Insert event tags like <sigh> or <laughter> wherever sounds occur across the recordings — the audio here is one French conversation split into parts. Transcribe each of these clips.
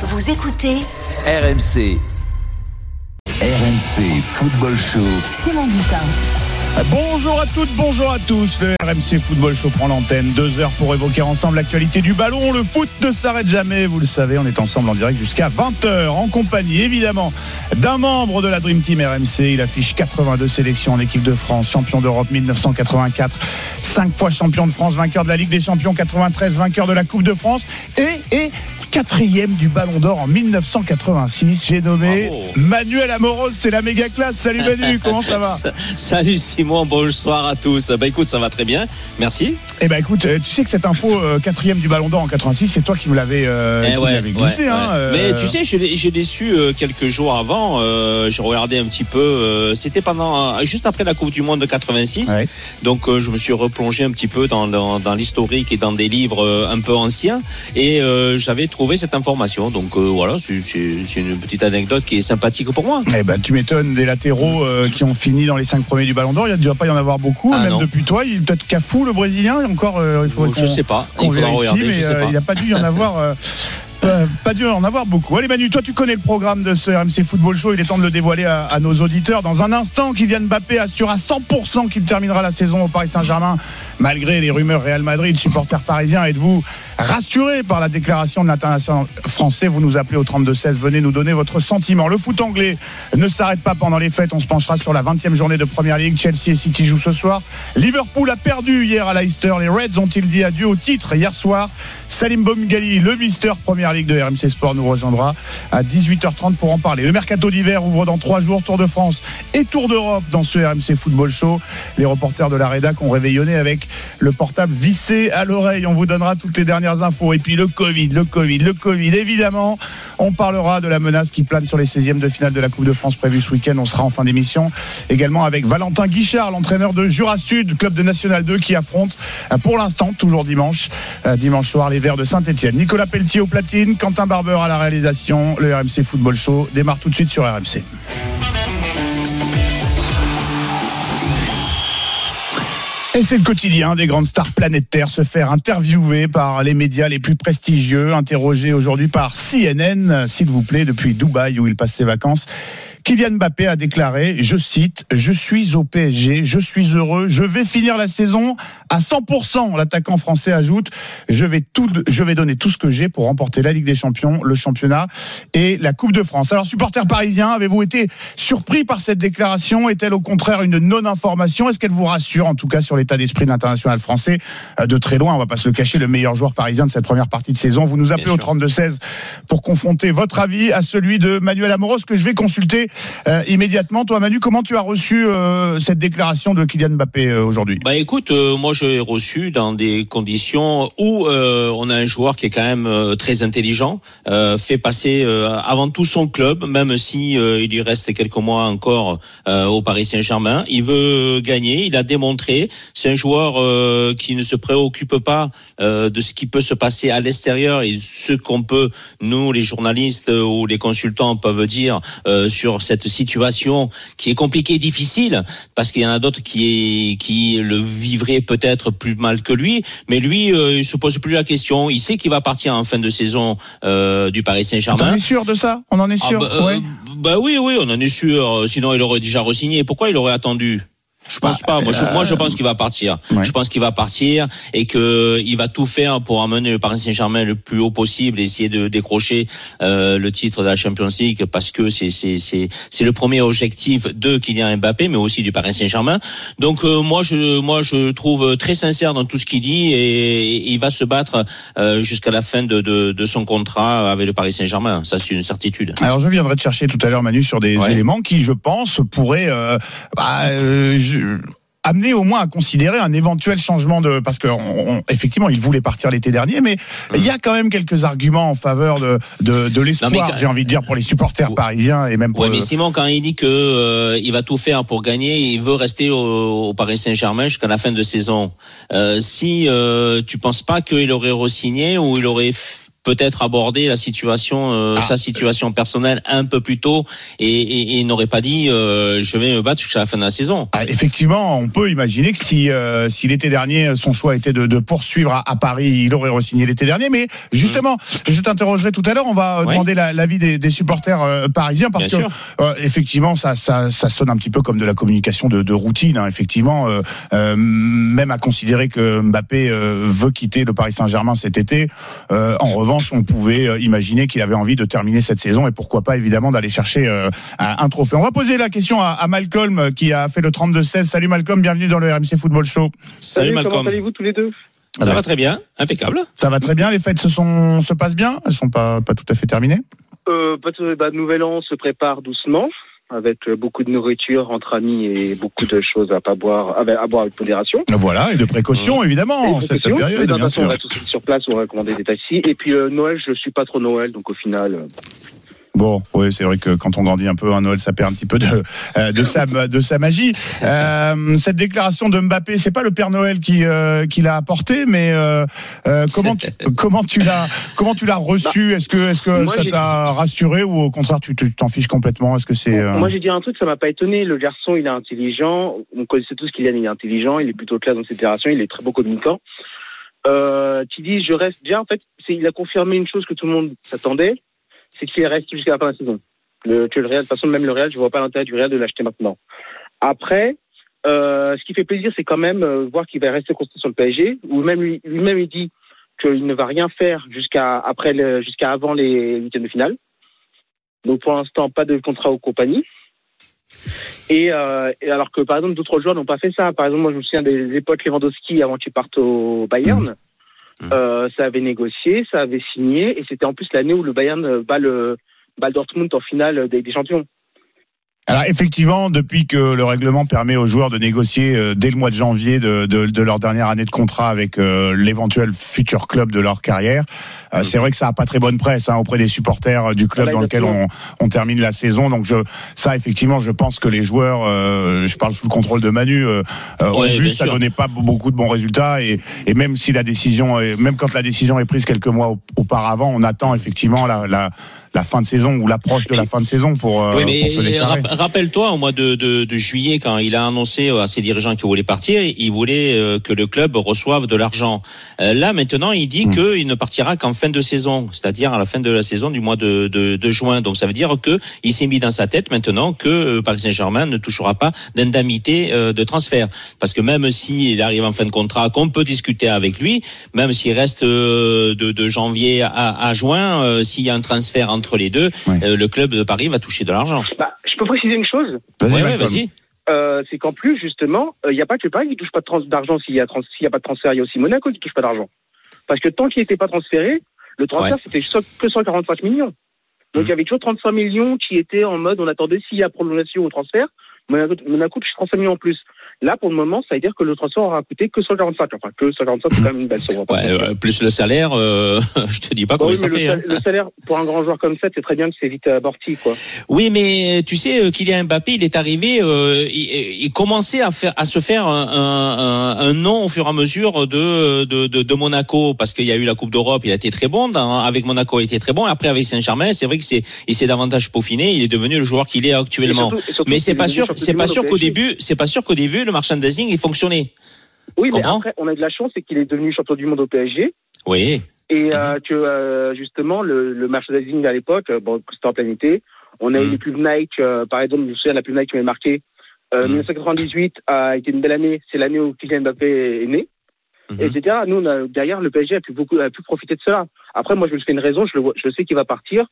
Vous écoutez RMC. RMC Football Show. Simon Dutin. Bonjour à toutes, bonjour à tous. Le RMC Football Show prend l'antenne. Deux heures pour évoquer ensemble l'actualité du ballon. Le foot ne s'arrête jamais, vous le savez. On est ensemble en direct jusqu'à 20h en compagnie, évidemment, d'un membre de la Dream Team RMC. Il affiche 82 sélections en équipe de France, champion d'Europe 1984, cinq fois champion de France, vainqueur de la Ligue des Champions 93, vainqueur de la Coupe de France et, et quatrième du Ballon d'Or en 1986. J'ai nommé Manuel Amoros. C'est la méga classe. Salut Manu, comment ça va? <laughs> Salut Simon, bonsoir à tous. Bah écoute, ça va très bien, merci. Eh ben écoute, euh, tu sais que cette info euh, quatrième du Ballon d'Or en 86, c'est toi qui me l'avais euh, Eh qui me ouais, l'avais glissé. ouais, hein, ouais. euh, Mais tu sais, j'ai déçu euh, quelques jours avant. j'ai regardé un petit peu. C'était pendant juste après la Coupe du Monde de 86. Ouais. Donc je me suis replongé un petit peu dans, dans, dans l'historique et dans des livres un peu anciens. Et j'avais trouvé cette information. Donc voilà, c'est une petite anecdote qui est sympathique pour moi. Eh ben, tu m'étonnes, des latéraux qui ont fini dans les cinq premiers du Ballon d'Or, il ne doit pas y en avoir beaucoup, Ah, même non. depuis toi. Il est peut-être Cafou, le Brésilien, et encore, euh, il faudrait je qu'on- sais pas. Il faudra vérifie, regarder. mais je sais euh, pas. il n'a pas dû y en avoir. Pas, dû en avoir beaucoup. Allez Manu, toi tu connais le programme de ce RMC Football Show, il est temps de le dévoiler à, à nos auditeurs. Dans un instant, Kylian Mbappé assure à 100% qu'il terminera la saison au Paris Saint-Germain, malgré les rumeurs Real Madrid, supporters parisiens. Êtes-vous rassurés par la déclaration de l'international français? Vous nous appelez au 32-16, venez nous donner votre sentiment. Le foot anglais ne s'arrête pas pendant les fêtes, on se penchera sur la 20e journée de Première Ligue. Chelsea et City jouent ce soir. Liverpool a perdu hier à Leicester. Les Reds ont-ils dit adieu au titre hier soir? Salim Bomgali, le Mister Première Ligue de RMC Sport, nous rejoindra à 18h30 pour en parler. Le mercato d'hiver ouvre dans trois jours Tour de France et Tour d'Europe dans ce RMC Football Show. Les reporters de la rédac ont réveillonné avec le portable vissé à l'oreille. On vous donnera toutes les dernières infos. Et puis le Covid, le Covid, le Covid, évidemment. On parlera de la menace qui plane sur les 16e de finale de la Coupe de France prévue ce week-end. On sera en fin d'émission également avec Valentin Guichard, l'entraîneur de Jura Sud, club de National 2 qui affronte pour l'instant, toujours dimanche, euh, dimanche soir, les Verts de Saint-Etienne. Nicolas Pelletier au Quentin Barber à la réalisation. Le RMC Football Show démarre tout de suite sur RMC. Et c'est le quotidien des grandes stars planétaires se faire interviewer par les médias les plus prestigieux, interrogés aujourd'hui par CNN, s'il vous plaît, depuis Dubaï où il passe ses vacances. Kylian Mbappé a déclaré, je cite, Je suis au PSG, je suis heureux, je vais finir la saison à 100%. L'attaquant français ajoute, je vais, tout, je vais donner tout ce que j'ai pour remporter la Ligue des Champions, le championnat et la Coupe de France. Alors, supporters parisiens, avez-vous été surpris par cette déclaration? Est-elle au contraire une non-information? Est-ce qu'elle vous rassure, en tout cas, sur l'état d'esprit de l'international français Euh, De très loin, on va pas se le cacher, le meilleur joueur parisien de cette première partie de saison. Vous nous appelez Bien au sûr. 32-16 pour confronter votre avis à celui de Manuel Amoros que je vais consulter euh, immédiatement. Toi, Manu, comment tu as reçu euh, cette déclaration de Kylian Mbappé euh, aujourd'hui? Bah écoute, euh, moi je l'ai reçu dans des conditions où euh, on a un joueur qui est quand même euh, très intelligent, fait passer avant tout son club, même si il lui reste quelques mois encore au Paris Saint-Germain. Il veut gagner, il a démontré. C'est un joueur qui ne se préoccupe pas de ce qui peut se passer à l'extérieur et ce qu'on peut nous les journalistes ou les consultants peuvent dire sur cette situation qui est compliquée et difficile parce qu'il y en a d'autres qui qui le vivraient peut-être plus mal que lui. Mais lui euh, il se pose plus la question. Il sait qu'il va partir en fin de saison euh, du Paris On Saint-Germain est sûr de ça? On en est ah sûr bah, euh, Ouais. bah oui oui on en est sûr. Sinon il aurait déjà re-signé. Pourquoi il aurait attendu? Je pense pas. Moi, je, euh, moi, je pense qu'il va partir. ouais. Je pense qu'il va partir et que il va tout faire pour amener le Paris Saint-Germain le plus haut possible, et essayer de décrocher euh, le titre de la Champions League parce que c'est c'est c'est c'est le premier objectif de Kylian Mbappé, mais aussi du Paris Saint-Germain. Donc euh, moi, je moi je trouve très sincère dans tout ce qu'il dit et, et il va se battre euh, jusqu'à la fin de, de de son contrat avec le Paris Saint-Germain. Ça, c'est une certitude. Alors je viendrai te chercher tout à l'heure Manu sur des Ouais. éléments qui je pense pourraient euh, bah, euh, je- amener au moins à considérer un éventuel changement de parce que on- on- effectivement il voulait partir l'été dernier mais il y a quand même quelques arguments en faveur de de, de l'espoir j'ai envie de dire pour les supporters parisiens et même pour Ouais, mais Simon, quand il dit que euh, il va tout faire pour gagner, il veut rester au, au Paris Saint-Germain jusqu'à la fin de saison. Euh, si euh, tu penses pas qu'il aurait re-signé ou il aurait peut-être abordé la situation, euh, Ah. sa situation personnelle un peu plus tôt et, et, et n'aurait pas dit euh, je vais me battre jusqu'à la fin de la saison. Ah, effectivement, on peut imaginer que si, euh, si l'été dernier, son choix était de, de poursuivre à, à Paris, il aurait re-signé l'été dernier. Mais justement, je t'interrogerai tout à l'heure. On va euh, Ouais. demander la- l'avis des, des supporters euh, parisiens parce Bien que euh, effectivement, ça, ça, ça sonne un petit peu comme de la communication de, de routine. hein. effectivement, même à considérer que Mbappé veut quitter le Paris Saint-Germain cet été. Euh, en revanche, on pouvait euh, imaginer qu'il avait envie de terminer cette saison et pourquoi pas évidemment d'aller chercher euh, un, trophée. On va poser la question à, à Malcolm euh, qui a fait le 32-16. Salut Malcolm, bienvenue dans le RMC Football Show. Salut, comment Malcolm. allez-vous tous les deux? Ça va très bien, impeccable. Ça va très bien, les fêtes se sont se passent bien, elles sont pas pas tout à fait terminées? euh, bah, Nouvel An se prépare doucement, avec euh, beaucoup de nourriture entre amis et beaucoup de choses à pas boire, à, boire avec modération. Voilà, et de précaution évidemment en cette période, de toute bien façon, on va tous sur place, on va commander des taxis. Et puis euh, Noël, je suis pas trop Noël, donc au final, euh, Bon, oui, c'est vrai que quand on grandit un peu à Noël, ça perd un petit peu de euh, de sa de sa magie. Euh, cette déclaration de Mbappé, c'est pas le Père Noël qui euh, qui l'a apporté, mais euh, euh, comment tu, comment tu l'as comment tu l'as reçu? Est-ce que est-ce que Moi, ça t'a rassuré ou au contraire tu t'en fiches complètement? Est-ce que c'est euh, Moi, j'ai dit un truc, ça m'a pas étonné. Le garçon, il est intelligent. On connaissait tous qu'il est, est intelligent. Il est plutôt clair dans ses déclarations. Il est très bon communicant. Euh, qui dit, je reste bien. En fait, il a confirmé une chose que tout le monde s'attendait, c'est qu'il reste jusqu'à la fin de la saison. Le, Real, de toute façon, même le Real, je vois pas l'intérêt du Real de l'acheter maintenant. Après, euh, ce qui fait plaisir, c'est quand même euh, voir qu'il va rester constant sur le PSG, ou même lui, lui-même il dit qu'il ne va rien faire jusqu'à jusqu'à avant les huitièmes de finale. Donc pour l'instant, pas de contrat aux compagnies. Euh, et alors que par exemple d'autres joueurs n'ont pas fait ça. Par exemple, moi je me souviens des époques Lewandowski avant qu'il parte au Bayern. Euh, ça avait négocié, ça avait signé, et c'était en plus l'année où le Bayern bat le bat Dortmund en finale des, des champions. Alors effectivement, depuis que le règlement permet aux joueurs de négocier euh, dès le mois de janvier de, de, de leur dernière année de contrat avec euh, l'éventuel futur club de leur carrière, euh, c'est vrai que ça a pas très bonne presse hein, auprès des supporters euh, du club Ah bah, dans lequel on, on termine la saison. Donc je, ça effectivement, je pense que les joueurs, euh, je parle sous le contrôle de Manu, euh, euh, Ouais, ça sûr. donnait pas beaucoup de bons résultats et, et même si la décision, est, même quand la décision est prise quelques mois au- auparavant, on attend effectivement la, la, la fin de saison ou l'approche de la fin de saison pour, euh, oui, pour se mais rap- rappelle-toi, au mois de, de, de juillet, quand il a annoncé à ses dirigeants qu'il voulait partir, il voulait euh, que le club reçoive de l'argent. Euh, Là, maintenant, il dit Mm. qu'il ne partira qu'en fin de saison, c'est-à-dire à la fin de la saison du mois de, de, de juin. Donc, ça veut dire que il s'est mis dans sa tête maintenant que euh, Paris Saint-Germain ne touchera pas d'indemnité euh, de transfert, parce que même s'il arrive en fin de contrat, qu'on peut discuter avec lui, même s'il reste euh, de, de janvier à, à juin, euh, s'il y a un transfert entre les deux, Ouais. euh, le club de Paris va toucher de l'argent. Bah, je peux préciser une chose, Vas-y, Ouais, ouais, Malcolm. vas-y. euh, c'est qu'en plus justement, il n'y a pas que Paris qui touche pas d'argent s'il y a pas de transfert, il y a aussi Monaco qui touche pas d'argent. Parce que tant qu'il n'était pas transféré, le transfert Ouais. c'était so- que 145 millions. Donc Mhm. il y avait toujours 35 millions qui étaient en mode on attendait s'il y a prolongation au transfert, Monaco, Monaco touche 35 millions en plus. Là pour le moment, ça veut dire que le transfert aura coûté que 145. Enfin que 145 c'est quand même une belle somme. Ouais, euh, plus le salaire, euh, <laughs> je te dis pas Bah combien oui, ça le, fait. hein. sal- le salaire pour un grand joueur comme ça, c'est très bien que c'est vite amorti quoi. Oui, mais tu sais, euh, Kylian Mbappé, il est arrivé, euh, il, il commençait à faire, à se faire un, un, un- nom au fur et à mesure de de, de, de Monaco, parce qu'il y a eu la Coupe d'Europe, il a été très bon. Dans, avec Monaco, il était très bon. Après, avec Saint-Germain, c'est vrai que c'est, il s'est davantage peaufiné. Il est devenu le joueur qu'il est actuellement. Surtout- surtout Mais c'est pas sûr, c'est pas sûr qu'au début, c'est pas sûr qu'au début le merchandising il fonctionnait. Oui, mais après, on a de la chance, c'est qu'il est devenu champion du monde au PSG. Oui. Et euh, que euh, justement, le, le merchandising à l'époque, euh, bon, c'était en plein été. On a eu Mhm. les pubs Nike, euh, par exemple, je me souviens, la pub Nike qui m'avait marqué. Euh, Mhm. 1998 a été une belle année. C'est l'année où Kylian Mbappé est né. Mhm. Etc. Nous, on a, derrière, le PSG a pu beaucoup, a pu profiter de cela. Après, moi, je me fais une raison. Je, le je sais qu'il va partir.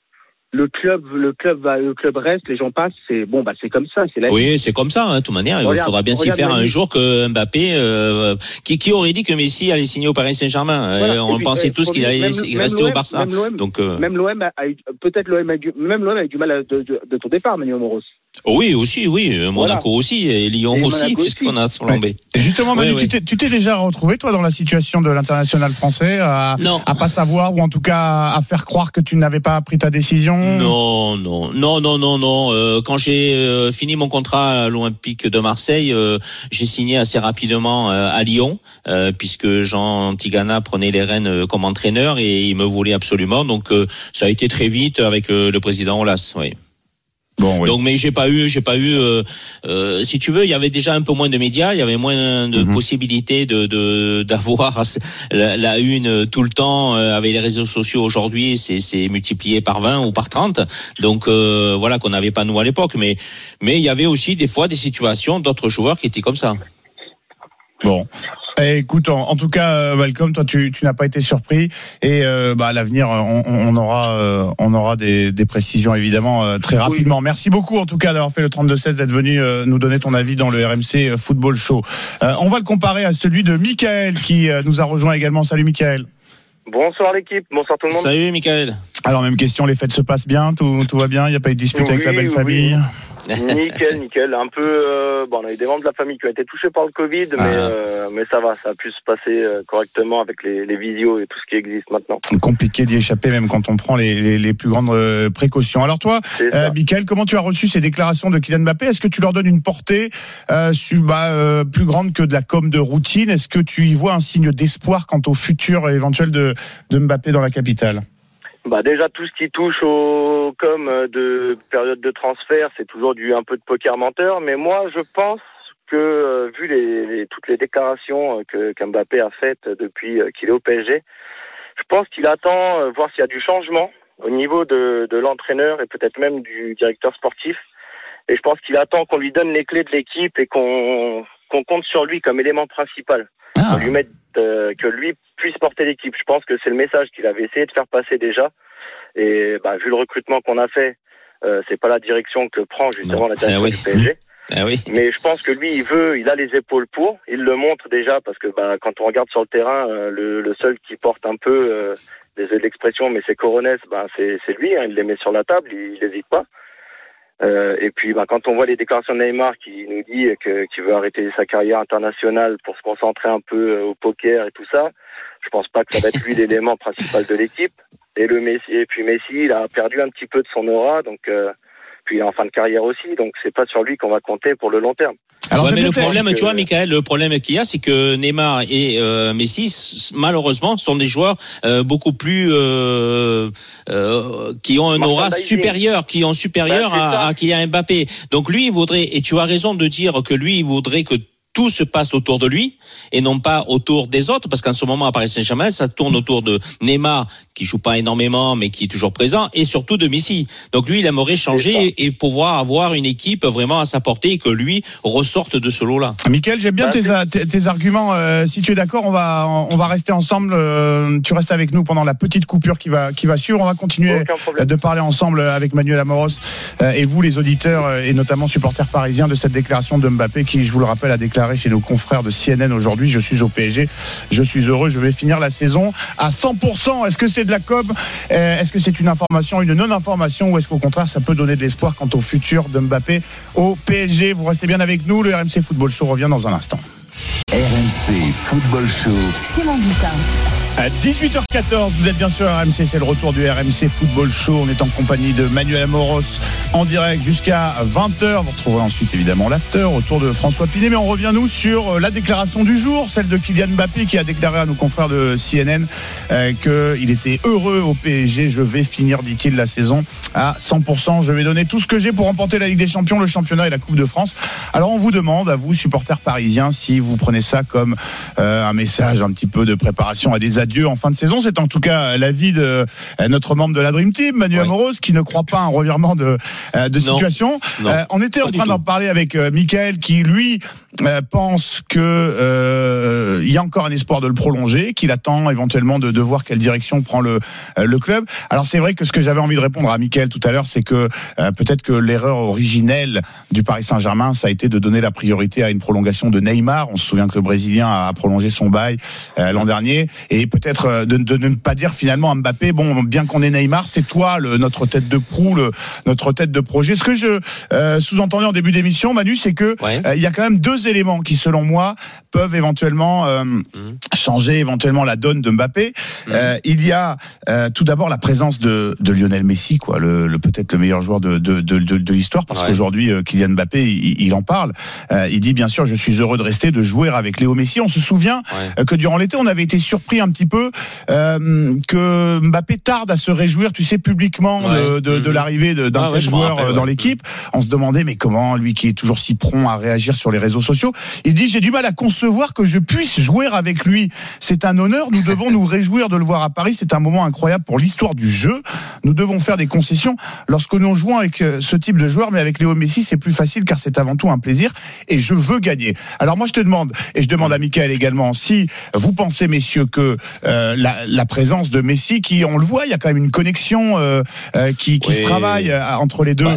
Le club, le club va, le club reste. Les gens passent. C'est bon, bah, c'est comme ça. C'est. Oui, c'est comme ça, hein, de toute manière. Il Regarde, faudra bien s'y faire un jour que Mbappé, euh, qui, qui aurait dit que Messi allait signer au Paris Saint-Germain? Voilà. Euh, On puis, pensait euh, tous qu'il allait même- il même restait au Barça. Même l'OM, Donc, euh, même l'OM a, a eu, peut-être l'OM a eu, même l'OM a eu du mal à- de, de, de ton départ, Manuel Moros. Oui, aussi, oui. Monaco aussi et Lyon Et aussi, puisqu'on a flambé. Et justement, Manu, Oui, tu oui. t'es- tu t'es déjà retrouvé, toi, dans la situation de l'international français, à, Non. à pas savoir, ou en tout cas à faire croire que tu n'avais pas pris ta décision Non, non, non, non, non, non. Euh, quand j'ai euh, fini mon contrat à l'Olympique de Marseille, euh, j'ai signé assez rapidement euh, à Lyon, euh, puisque Jean Tigana prenait les rênes euh, comme entraîneur et il me voulait absolument. Donc ça a été très vite avec le président Olas. Oui. Bon, oui. Donc, mais j'ai pas eu, j'ai pas eu. euh, euh, si tu veux, il y avait déjà un peu moins de médias, il y avait moins de Mhm. possibilités de de- d'avoir <laughs> la, la une tout le temps euh, avec les réseaux sociaux. Aujourd'hui, c'est c'est multiplié par 20 ou par 30. Donc euh, voilà qu'on n'avait pas nous à l'époque. Mais mais il y avait aussi des fois des situations d'autres joueurs qui étaient comme ça. Bon. Eh, écoute, en, en tout cas, euh, Malcolm, toi, tu, tu n'as pas été surpris. Et euh, bah, à l'avenir, on, on aura, euh, on aura des, des précisions évidemment euh, très rapidement. Merci beaucoup, en tout cas, d'avoir fait le 32-16, d'être venu euh, nous donner ton avis dans le RMC euh, Football Show. Euh, on va le comparer à celui de Michael, qui euh, nous a rejoint également. Salut, Michael. Bonsoir l'équipe, bonsoir tout le monde. Salut, Michael. Alors, même question, les fêtes se passent bien, tout, tout va bien, il n'y a pas eu de dispute avec la belle oui. famille? Nickel, <laughs> nickel. Un peu, euh, bon, on a eu des membres de la famille qui ont été touchés par le Covid, mais, Ah. euh, mais ça va, ça a pu se passer euh, correctement avec les, les visios et tout ce qui existe maintenant. Compliqué d'y échapper, même quand on prend les, les, les plus grandes euh, précautions. Alors toi, Euh. Michael, comment tu as reçu ces déclarations de Kylian Mbappé? Est-ce que tu leur donnes une portée euh, su- bah, euh, plus grande que de la com de routine? Est-ce que tu y vois un signe d'espoir quant au futur éventuel de, de Mbappé dans la capitale? Bah déjà tout ce qui touche au com de période de transfert, c'est toujours du un peu de poker menteur. Mais moi, je pense que euh, vu les, les- toutes les déclarations euh, que qu'Mbappé a faites depuis euh, qu'il est au PSG, je pense qu'il attend euh, voir s'il y a du changement au niveau de, de l'entraîneur et peut-être même du directeur sportif. Et je pense qu'il attend qu'on lui donne les clés de l'équipe et qu'on qu'on compte sur lui comme élément principal ah, qu'on lui mette, euh, que lui puisse porter l'équipe. Je pense que c'est le message qu'il avait essayé de faire passer déjà. Et bah, vu le recrutement qu'on a fait, euh, c'est pas la direction que prend justement Non. la direction Eh oui. du PSG. Ah oui. Mais je pense que lui, il veut, il a les épaules pour. Il le montre déjà parce que bah, quand on regarde sur le terrain, euh, le, le seul qui porte un peu, euh, désolé l'expression, mais c'est Coronès, bah, c'est c'est lui. Hein, il les met sur la table, il n'hésite pas. Euh, et puis, bah, quand on voit les déclarations de Neymar qui nous dit que qu'il veut arrêter sa carrière internationale pour se concentrer un peu euh, au poker et tout ça, je pense pas que ça va être lui <laughs> l'élément principal de l'équipe. Et le Messi, et puis Messi, il a perdu un petit peu de son aura, donc euh, puis en fin de carrière aussi, donc c'est pas sur lui qu'on va compter pour le long terme. Alors Ouais, mais le problème, que- tu vois, Michael, le problème qu'il y a, c'est que Neymar et euh, Messi, malheureusement, sont des joueurs euh, beaucoup plus euh, euh, qui ont un aura supérieur, qui ont supérieur ça. à, à Kylian Mbappé. Donc lui, il voudrait, et tu as raison de dire que lui, il voudrait que tout se passe autour de lui et non pas autour des autres, parce qu'en ce moment à Paris Saint-Germain, ça tourne autour de Neymar qui joue pas énormément mais qui est toujours présent et surtout de Messi. Donc lui, il aimerait changer et, pouvoir avoir une équipe vraiment à sa portée et que lui ressorte de ce lot-là. Michael, j'aime bien Bah, tes, a- tes, tes arguments. Euh, si tu es d'accord, on va on va rester ensemble. Euh, tu restes avec nous pendant la petite coupure qui va qui va suivre. On va continuer problème. de parler ensemble avec Manuel Amoros euh, et vous, les auditeurs euh, et notamment supporters parisiens de cette déclaration de Mbappé qui, je vous le rappelle, a déclaré chez nos confrères de CNN aujourd'hui Je suis au PSG, je suis heureux, je vais finir la saison à 100%. Est-ce que c'est de la com? Euh, Est-ce que c'est une information, une non-information? Ou est-ce qu'au contraire ça peut donner de l'espoir quant au futur de Mbappé au PSG Vous restez bien avec nous, le RMC Football Show revient dans un instant. RMC Football Show. Simon Dutin. À 18h14, vous êtes bien sûr à RMC, c'est le retour du RMC Football Show. On est en compagnie de Manuel Amoros en direct jusqu'à 20h. Vous retrouverez ensuite évidemment l'after autour de François Pinet. Mais on revient nous sur euh, la déclaration du jour, celle de Kylian Mbappé qui a déclaré à nos confrères de CNN euh, qu'il était heureux au PSG. Je vais finir, dit-il, la saison à 100%. Je vais donner tout ce que j'ai pour remporter la Ligue des Champions, le championnat et la Coupe de France. Alors on vous demande, à vous, supporters parisiens, si vous prenez ça comme euh, un message un petit peu de préparation à des adieux en fin de saison. C'est en tout cas l'avis de euh, notre membre de la Dream Team, Manuel Oui. Amoros, qui ne croit pas à un revirement de, euh, de Non. situation. Non. Euh, on était Pas en train d'en parler avec euh, Michael, qui lui euh, pense que euh, il y a encore un espoir de le prolonger, qu'il attend éventuellement de, de voir quelle direction prend le, euh, le club. Alors c'est vrai que ce que j'avais envie de répondre à Michael tout à l'heure, c'est que euh, peut-être que l'erreur originelle du Paris Saint-Germain, ça a été de donner la priorité à une prolongation de Neymar. On se souvient que le Brésilien a prolongé son bail euh, l'an dernier, et peut-être euh, de, de, ne pas dire finalement à Mbappé, bon, bien qu'on ait Neymar, c'est toi le, notre tête de proue, le, notre tête de projet. Ce que je euh, sous-entendais en début d'émission, Manu, c'est que Ouais. euh, il y a quand même deux éléments qui, selon moi, peuvent éventuellement euh, Mhm. changer éventuellement la donne de Mbappé. Euh, il y a euh, tout d'abord la présence de, de Lionel Messi, quoi, le, le peut-être le meilleur joueur de, de, de, de, de l'histoire, parce Ouais. qu'aujourd'hui euh, Kylian Mbappé, il, il en parle. Euh, il dit bien sûr, je suis heureux de rester, de jouer avec Léo Messi. On se souvient Ouais. euh, que durant l'été, on avait été surpris un petit peu euh, que Mbappé tarde à se réjouir, tu sais, publiquement de, Ouais. de, de Mhm. l'arrivée d'un Ah tel joueur rappelle, euh, dans ouais. l'équipe. On se demandait, mais comment, lui qui est toujours si prompt à réagir sur les réseaux sociaux, il dit, j'ai du mal à concevoir que je puisse jouer avec lui. C'est un honneur, nous devons nous réjouir de le voir à Paris, c'est un moment incroyable pour l'histoire du jeu. Nous devons faire des concessions lorsque nous jouons avec euh, ce type de joueur, mais avec Léo Messi, c'est plus facile car c'est avant tout un plaisir et je veux gagner. Alors moi, je te demande, et je demande à Michael également, si vous pensez, messieurs, que euh, la, la présence de Messi, qui, on le voit, il y a quand même une connexion euh, euh, qui, qui Oui. se travaille euh, entre les deux,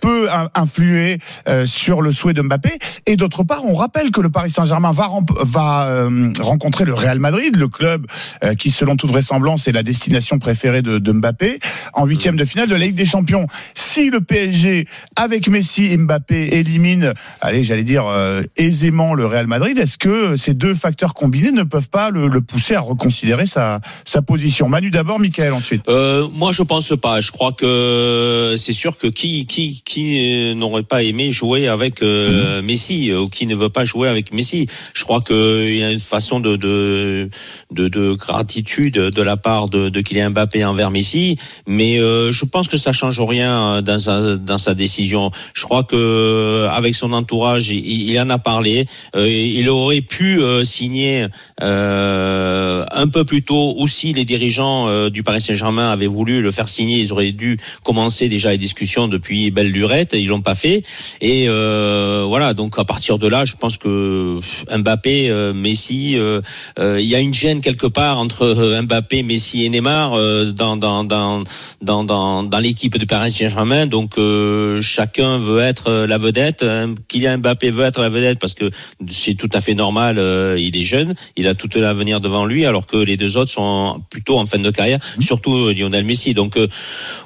peut in- influer euh, sur le souhait de Mbappé. Et d'autre part, on rappelle que le Paris Saint-Germain va, va euh, rencontrer le Real Madrid, le club euh, qui, selon toute vraisemblance, est la destination préférée de, de Mbappé, en huitième de finale de la Ligue des Champions. Si le PSG, avec Messi et Mbappé, élimine, allez, j'allais dire euh, aisément le Real Madrid, est-ce que ces deux facteurs combinés ne peuvent pas le, le pousser à reconsidérer sa, sa position Manu d'abord, Michael ensuite. Euh, moi, je pense pas. Je crois que c'est sûr que qui qui qui euh, n'aurait pas aimé jouer avec euh, Messi euh, ou qui ne veut pas jouer avec Messi. Je crois qu'il y a une façon de de de, de gratitude de la part de, de Kylian Mbappé envers Messi, mais euh, je pense que ça change rien euh, dans sa dans sa décision. Je crois que euh, avec son entourage, il, il en a parlé. Euh, il aurait pu euh, signer euh, un peu plus tôt aussi les dirigeants euh, du Paris Saint-Germain avaient voulu le faire signer. Ils auraient dû commencer déjà les discussions depuis belle lurette. Ils l'ont pas fait. Et euh, voilà. Donc à partir de là, je pense que Mbappé, euh, Messi, euh, il y a une gêne quelque part entre Mbappé, Messi et Neymar dans dans dans dans dans, l'équipe du Paris Saint-Germain. Donc chacun veut être la vedette. Kylian Mbappé veut être la vedette parce que c'est tout à fait normal. il est jeune, il a tout l'avenir devant lui, alors que les deux autres sont plutôt en fin de carrière, surtout euh, Lionel Messi. Donc euh,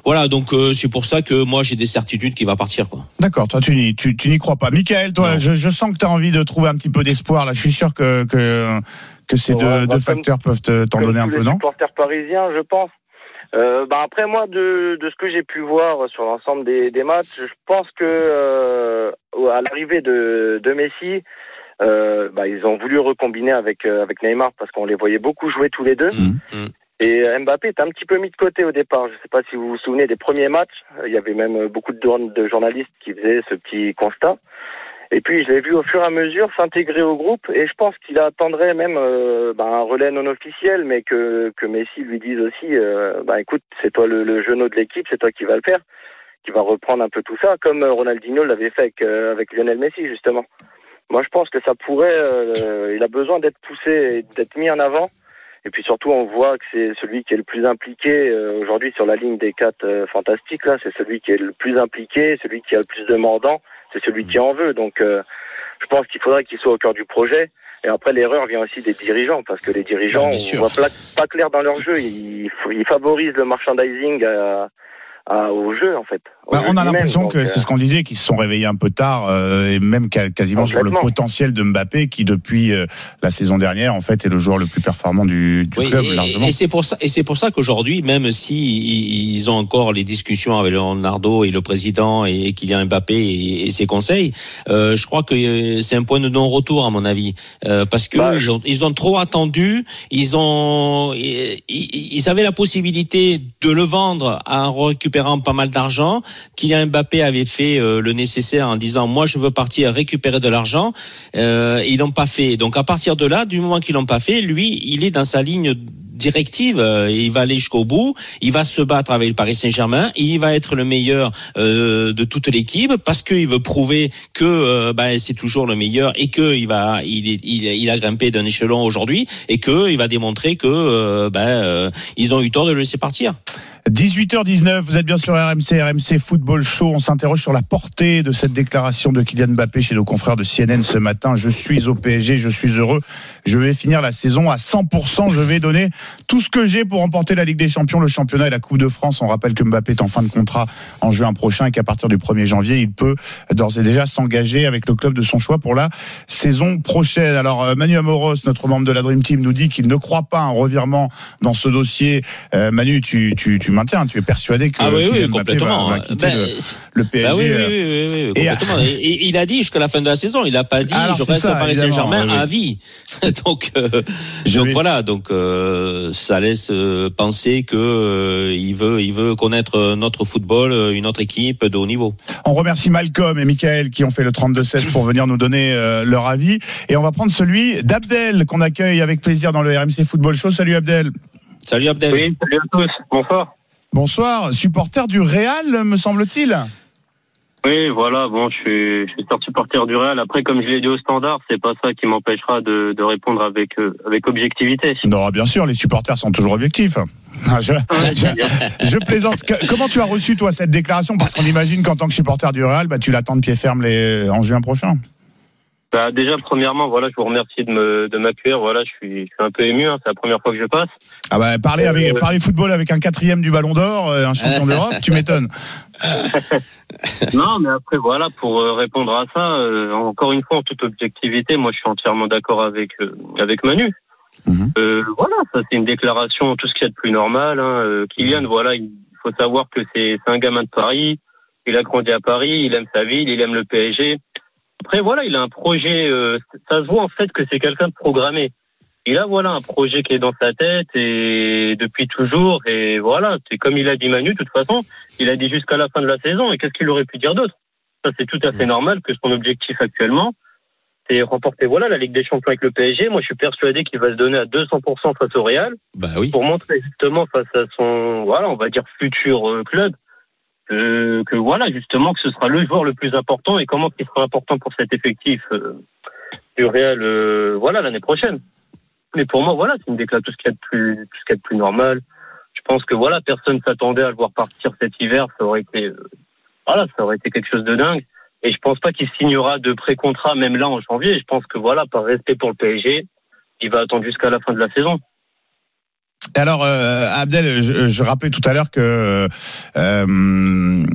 voilà, donc euh, c'est pour ça que moi j'ai des certitudes qu'il va partir. D'accord, toi tu n'y tu, tu n'y crois pas. Michael, toi, je, je sens que tu as envie de trouver un petit peu d'espoir. Là, je suis sûr que que, que ces Ouais, deux, bah, deux comme- facteurs peuvent te- t'en donner un peu, les non supporters parisiens, je pense. Euh, bah après moi, de, de ce que j'ai pu voir sur l'ensemble des, des matchs, je pense que euh, à l'arrivée de, de Messi, euh, bah, ils ont voulu recombiner avec euh, avec Neymar parce qu'on les voyait beaucoup jouer tous les deux. Mm, mm. Et euh, Mbappé est un petit peu mis de côté au départ. Je ne sais pas si vous vous souvenez des premiers matchs. Euh, Il y avait même euh, beaucoup de, journ- de journalistes qui faisaient ce petit constat. Et puis je l'ai vu au fur et à mesure s'intégrer au groupe et je pense qu'il attendrait même euh, bah, un relais non officiel, mais que, que Messi lui dise aussi, euh, bah écoute, c'est toi le, le genou de l'équipe, c'est toi qui va le faire, qui va reprendre un peu tout ça, comme Ronaldinho l'avait fait avec, euh, avec Lionel Messi justement. Moi je pense que ça pourrait, euh, il a besoin d'être poussé, et d'être mis en avant. Et puis surtout, on voit que c'est celui qui est le plus impliqué euh, aujourd'hui sur la ligne des quatre euh, fantastiques. Là, c'est celui qui est le plus impliqué, celui qui a le plus de mordant, c'est celui qui en veut. Donc, euh, je pense qu'il faudrait qu'il soit au cœur du projet. Et après, l'erreur vient aussi des dirigeants, parce que les dirigeants, on voit pas, pas clair dans leur jeu. Ils, ils favorisent le merchandising à, à- au jeu, en fait. Bah, on a l'impression que c'est ce qu'on disait, qu'ils se sont réveillés un peu tard, euh, et même quasiment sur le potentiel de Mbappé, qui depuis euh, la saison dernière, en fait, est le joueur le plus performant du, du Oui, club, et- largement. et, c'est pour ça, et c'est pour ça qu'aujourd'hui, même si ils ont encore les discussions avec Leonardo et le président et, et Kylian Mbappé et, et ses conseils, euh, je crois que euh, c'est un point de non-retour à mon avis, Euh, parce que Bah, ils, ont, ils ont trop attendu, ils ont, ils, ils avaient la possibilité de le vendre en récupérant pas mal d'argent. Kylian Mbappé avait fait euh, le nécessaire en disant moi je veux partir récupérer de l'argent. Euh, ils l'ont pas fait. Donc à partir de là, du moment qu'ils l'ont pas fait, lui, il est dans sa ligne directive, euh, il va aller jusqu'au bout, il va se battre avec le Paris Saint-Germain, il va être le meilleur euh, de toute l'équipe parce qu'il veut prouver que euh, ben, c'est toujours le meilleur et que il va, il, est, il, a grimpé d'un échelon aujourd'hui et que il va démontrer que euh, ben, euh, ils ont eu tort de le laisser partir. 18h19, vous êtes bien sur RMC, RMC Football Show. On s'interroge sur la portée de cette déclaration de Kylian Mbappé chez nos confrères de CNN ce matin. Je suis au PSG, je suis heureux. Je vais finir la saison à 100%. Je vais donner tout ce que j'ai pour remporter la Ligue des Champions, le championnat et la Coupe de France. On rappelle que Mbappé est en fin de contrat en juin prochain et qu'à partir du 1er janvier, il peut d'ores et déjà s'engager avec le club de son choix pour la saison prochaine. Alors, euh, Manu Amoros, notre membre de la Dream Team, nous dit qu'il ne croit pas à un revirement dans ce dossier. Euh, Manu, tu, tu, tu maintiens, tu es persuadé que ah oui, oui, complètement. va, va quitter Ben, le, le PSG. Bah oui, oui, oui, oui, oui, et- complètement. Et, et il a dit jusqu'à la fin de la saison. Il n'a pas dit Alors, je reste ça, à Paris Saint-Germain à vie. <laughs> donc, euh, donc voilà. Donc euh, ça laisse euh, penser que euh, il veut, il veut connaître notre football, une autre équipe de haut niveau. On remercie Malcolm et Michael qui ont fait le 32-16 pour venir nous donner euh, leur avis. Et on va prendre celui d'Abdel qu'on accueille avec plaisir dans le RMC Football Show. Salut Abdel. Salut Abdel. Oui, salut à tous. Bonsoir. Bonsoir, supporter du Real, me semble-t-il. Oui, voilà, bon, je suis, je suis supporter du Real. Après, comme je l'ai dit au standard, c'est pas ça qui m'empêchera de, de répondre avec, euh, avec objectivité. Non, bien sûr, les supporters sont toujours objectifs. <laughs> Ah, Je, je- je plaisante. Que- Comment tu as reçu, toi, cette déclaration? Parce qu'on imagine qu'en tant que supporter du Real, bah, tu l'attends de pied ferme les... en juin prochain. Bah, déjà, premièrement, voilà, je vous remercie de me, de m'accueillir. Voilà, je suis, je suis un peu ému, hein, c'est la première fois que je passe. Ah bah, parler, avec, Euh, parler football avec un quatrième du Ballon d'Or, euh, un champion d'Europe, tu m'étonnes. <laughs> Non, mais après, voilà, pour euh, répondre à ça, euh, encore une fois, en toute objectivité, moi, je suis entièrement d'accord avec, euh, avec Manu. Mhm. Voilà, ça, c'est une déclaration, tout ce qu'il y a de plus normal. Hein. Kylian, voilà, il faut savoir que c'est c'est un gamin de Paris. Il a grandi à Paris, il aime sa ville, il aime le PSG. Après, voilà, il a un projet. euh, ça se voit en fait que c'est quelqu'un de programmé. Il a voilà un projet qui est dans sa tête et depuis toujours. Et voilà, c'est comme il a dit Manu. De toute façon, il a dit jusqu'à la fin de la saison. Et qu'est-ce qu'il aurait pu dire d'autre? Ça, c'est tout à fait normal que son objectif actuellement, c'est remporter voilà la Ligue des Champions avec le PSG. Moi, je suis persuadé qu'il va se donner à 200% face au Real Bah oui. pour montrer justement face à son voilà on va dire futur euh, club que, que voilà justement que ce sera le joueur le plus important et comment il sera important pour cet effectif euh, du Real euh, voilà l'année prochaine. Mais pour moi voilà c'est une déclaration tout ce qu'il y a de plus tout ce qu'il y a de plus normal. Je pense que voilà personne s'attendait à le voir partir cet hiver. Ça aurait été euh, voilà ça aurait été quelque chose de dingue. Et je pense pas qu'il signera de pré-contrat même là en janvier. Je pense que voilà par respect pour le PSG il va attendre jusqu'à la fin de la saison Alors, euh, Abdel, je, je rappelais tout à l'heure que euh,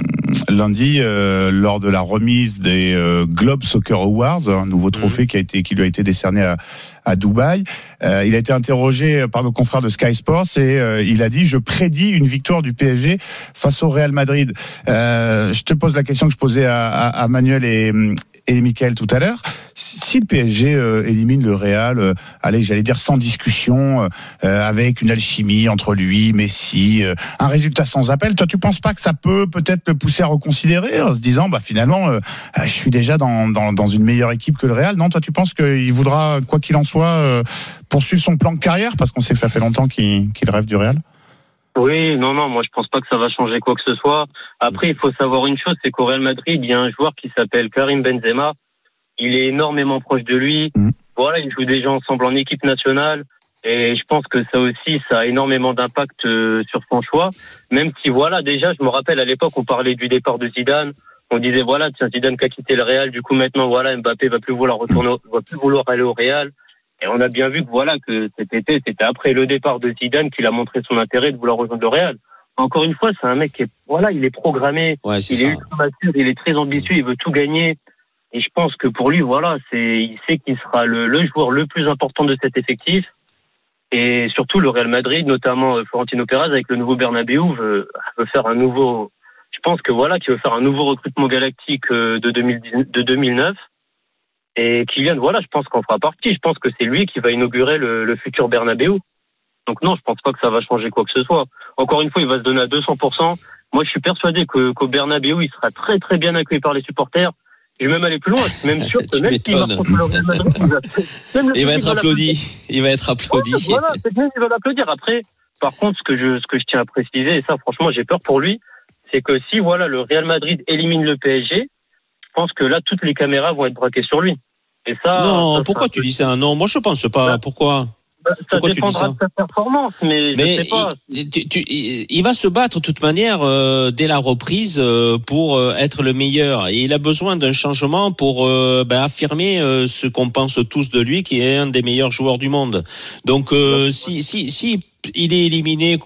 lundi, euh, lors de la remise des euh, Globe Soccer Awards, un nouveau trophée qui a été qui lui a été décerné à, à Dubaï, euh, il a été interrogé par nos confrères de Sky Sports et euh, il a dit je prédis une victoire du PSG face au Real Madrid. Euh, je te pose la question que je posais à, à, à Manuel et, et Michael tout à l'heure. Si le PSG euh, élimine le Real, euh, allez, j'allais dire sans discussion, avec une alchimie entre lui, Messi, euh, un résultat sans appel. Toi, tu penses pas que ça peut peut-être le pousser à reconsidérer en se disant, bah finalement, euh, euh, je suis déjà dans, dans, dans une meilleure équipe que le Real. Non, toi, tu penses qu'il voudra, quoi qu'il en soit, poursuivre son plan de carrière? Parce qu'on sait que ça fait longtemps qu'il rêve du Real. Oui, non, non, moi je pense pas que ça va changer quoi que ce soit. Après, il faut savoir une chose, c'est qu'au Real Madrid, il y a un joueur qui s'appelle Karim Benzema. Il est énormément proche de lui. Mhm. Voilà, ils jouent déjà ensemble en équipe nationale. Et je pense que ça aussi, ça a énormément d'impact euh, sur son choix. Même si, voilà, déjà, je me rappelle à l'époque, on parlait du départ de Zidane. On disait, voilà, tiens, Zidane qui a quitté le Real. Du coup, maintenant, voilà, Mbappé va plus vouloir retourner, va plus vouloir aller au Real. Et on a bien vu que, voilà, que cet été, c'était après le départ de Zidane qu'il a montré son intérêt de vouloir rejoindre le Real. Encore une fois, c'est un mec qui est, voilà, il est programmé. Ouais, c'est Il est ultra mature, il est très ambitieux, il veut tout gagner. Et je pense que pour lui, voilà, c'est, il sait qu'il sera le, le joueur le plus important de cet effectif. Et surtout, le Real Madrid, notamment euh, Florentino Pérez, avec le nouveau Bernabeu, veut, veut faire un nouveau, je pense que voilà, qu'il veut faire un nouveau recrutement galactique euh, de, 2010 de 2009. Et Kylian, voilà, je pense qu'on fera partie. Je pense que c'est lui qui va inaugurer le, le futur Bernabeu. Donc non, je pense pas que ça va changer quoi que ce soit. Encore une fois, il va se donner à 200%. Moi, je suis persuadé qu'au Bernabeu, il sera très très bien accueilli par les supporters. Je vais même aller plus loin. Je suis même sûr que <laughs> même s'il m'étonnes. marque contre le Real Madrid, il va, <laughs> même le Il va public être applaudi. Il va être applaudi. Ouais, voilà, c'est bien, il va l'applaudir. Après, par contre, ce que je, ce que je tiens à préciser, et ça, franchement, j'ai peur pour lui, c'est que si, voilà, le Real Madrid élimine le PSG, je pense que là, toutes les caméras vont être braquées sur lui. Et ça. Non, ça pourquoi tu dis ça? Non, moi je pense pas. Bah, Pourquoi? Ça Pourquoi tu dis dépendra ça de sa performance, mais, Mais je sais pas. il, tu- tu- il- il va se battre de toute manière euh, dès la reprise euh, pour euh, être le meilleur. Et il a besoin d'un changement pour euh, ben, affirmer euh, ce qu'on pense tous de lui, qui est un des meilleurs joueurs du monde. Donc euh, si, si, si il est éliminé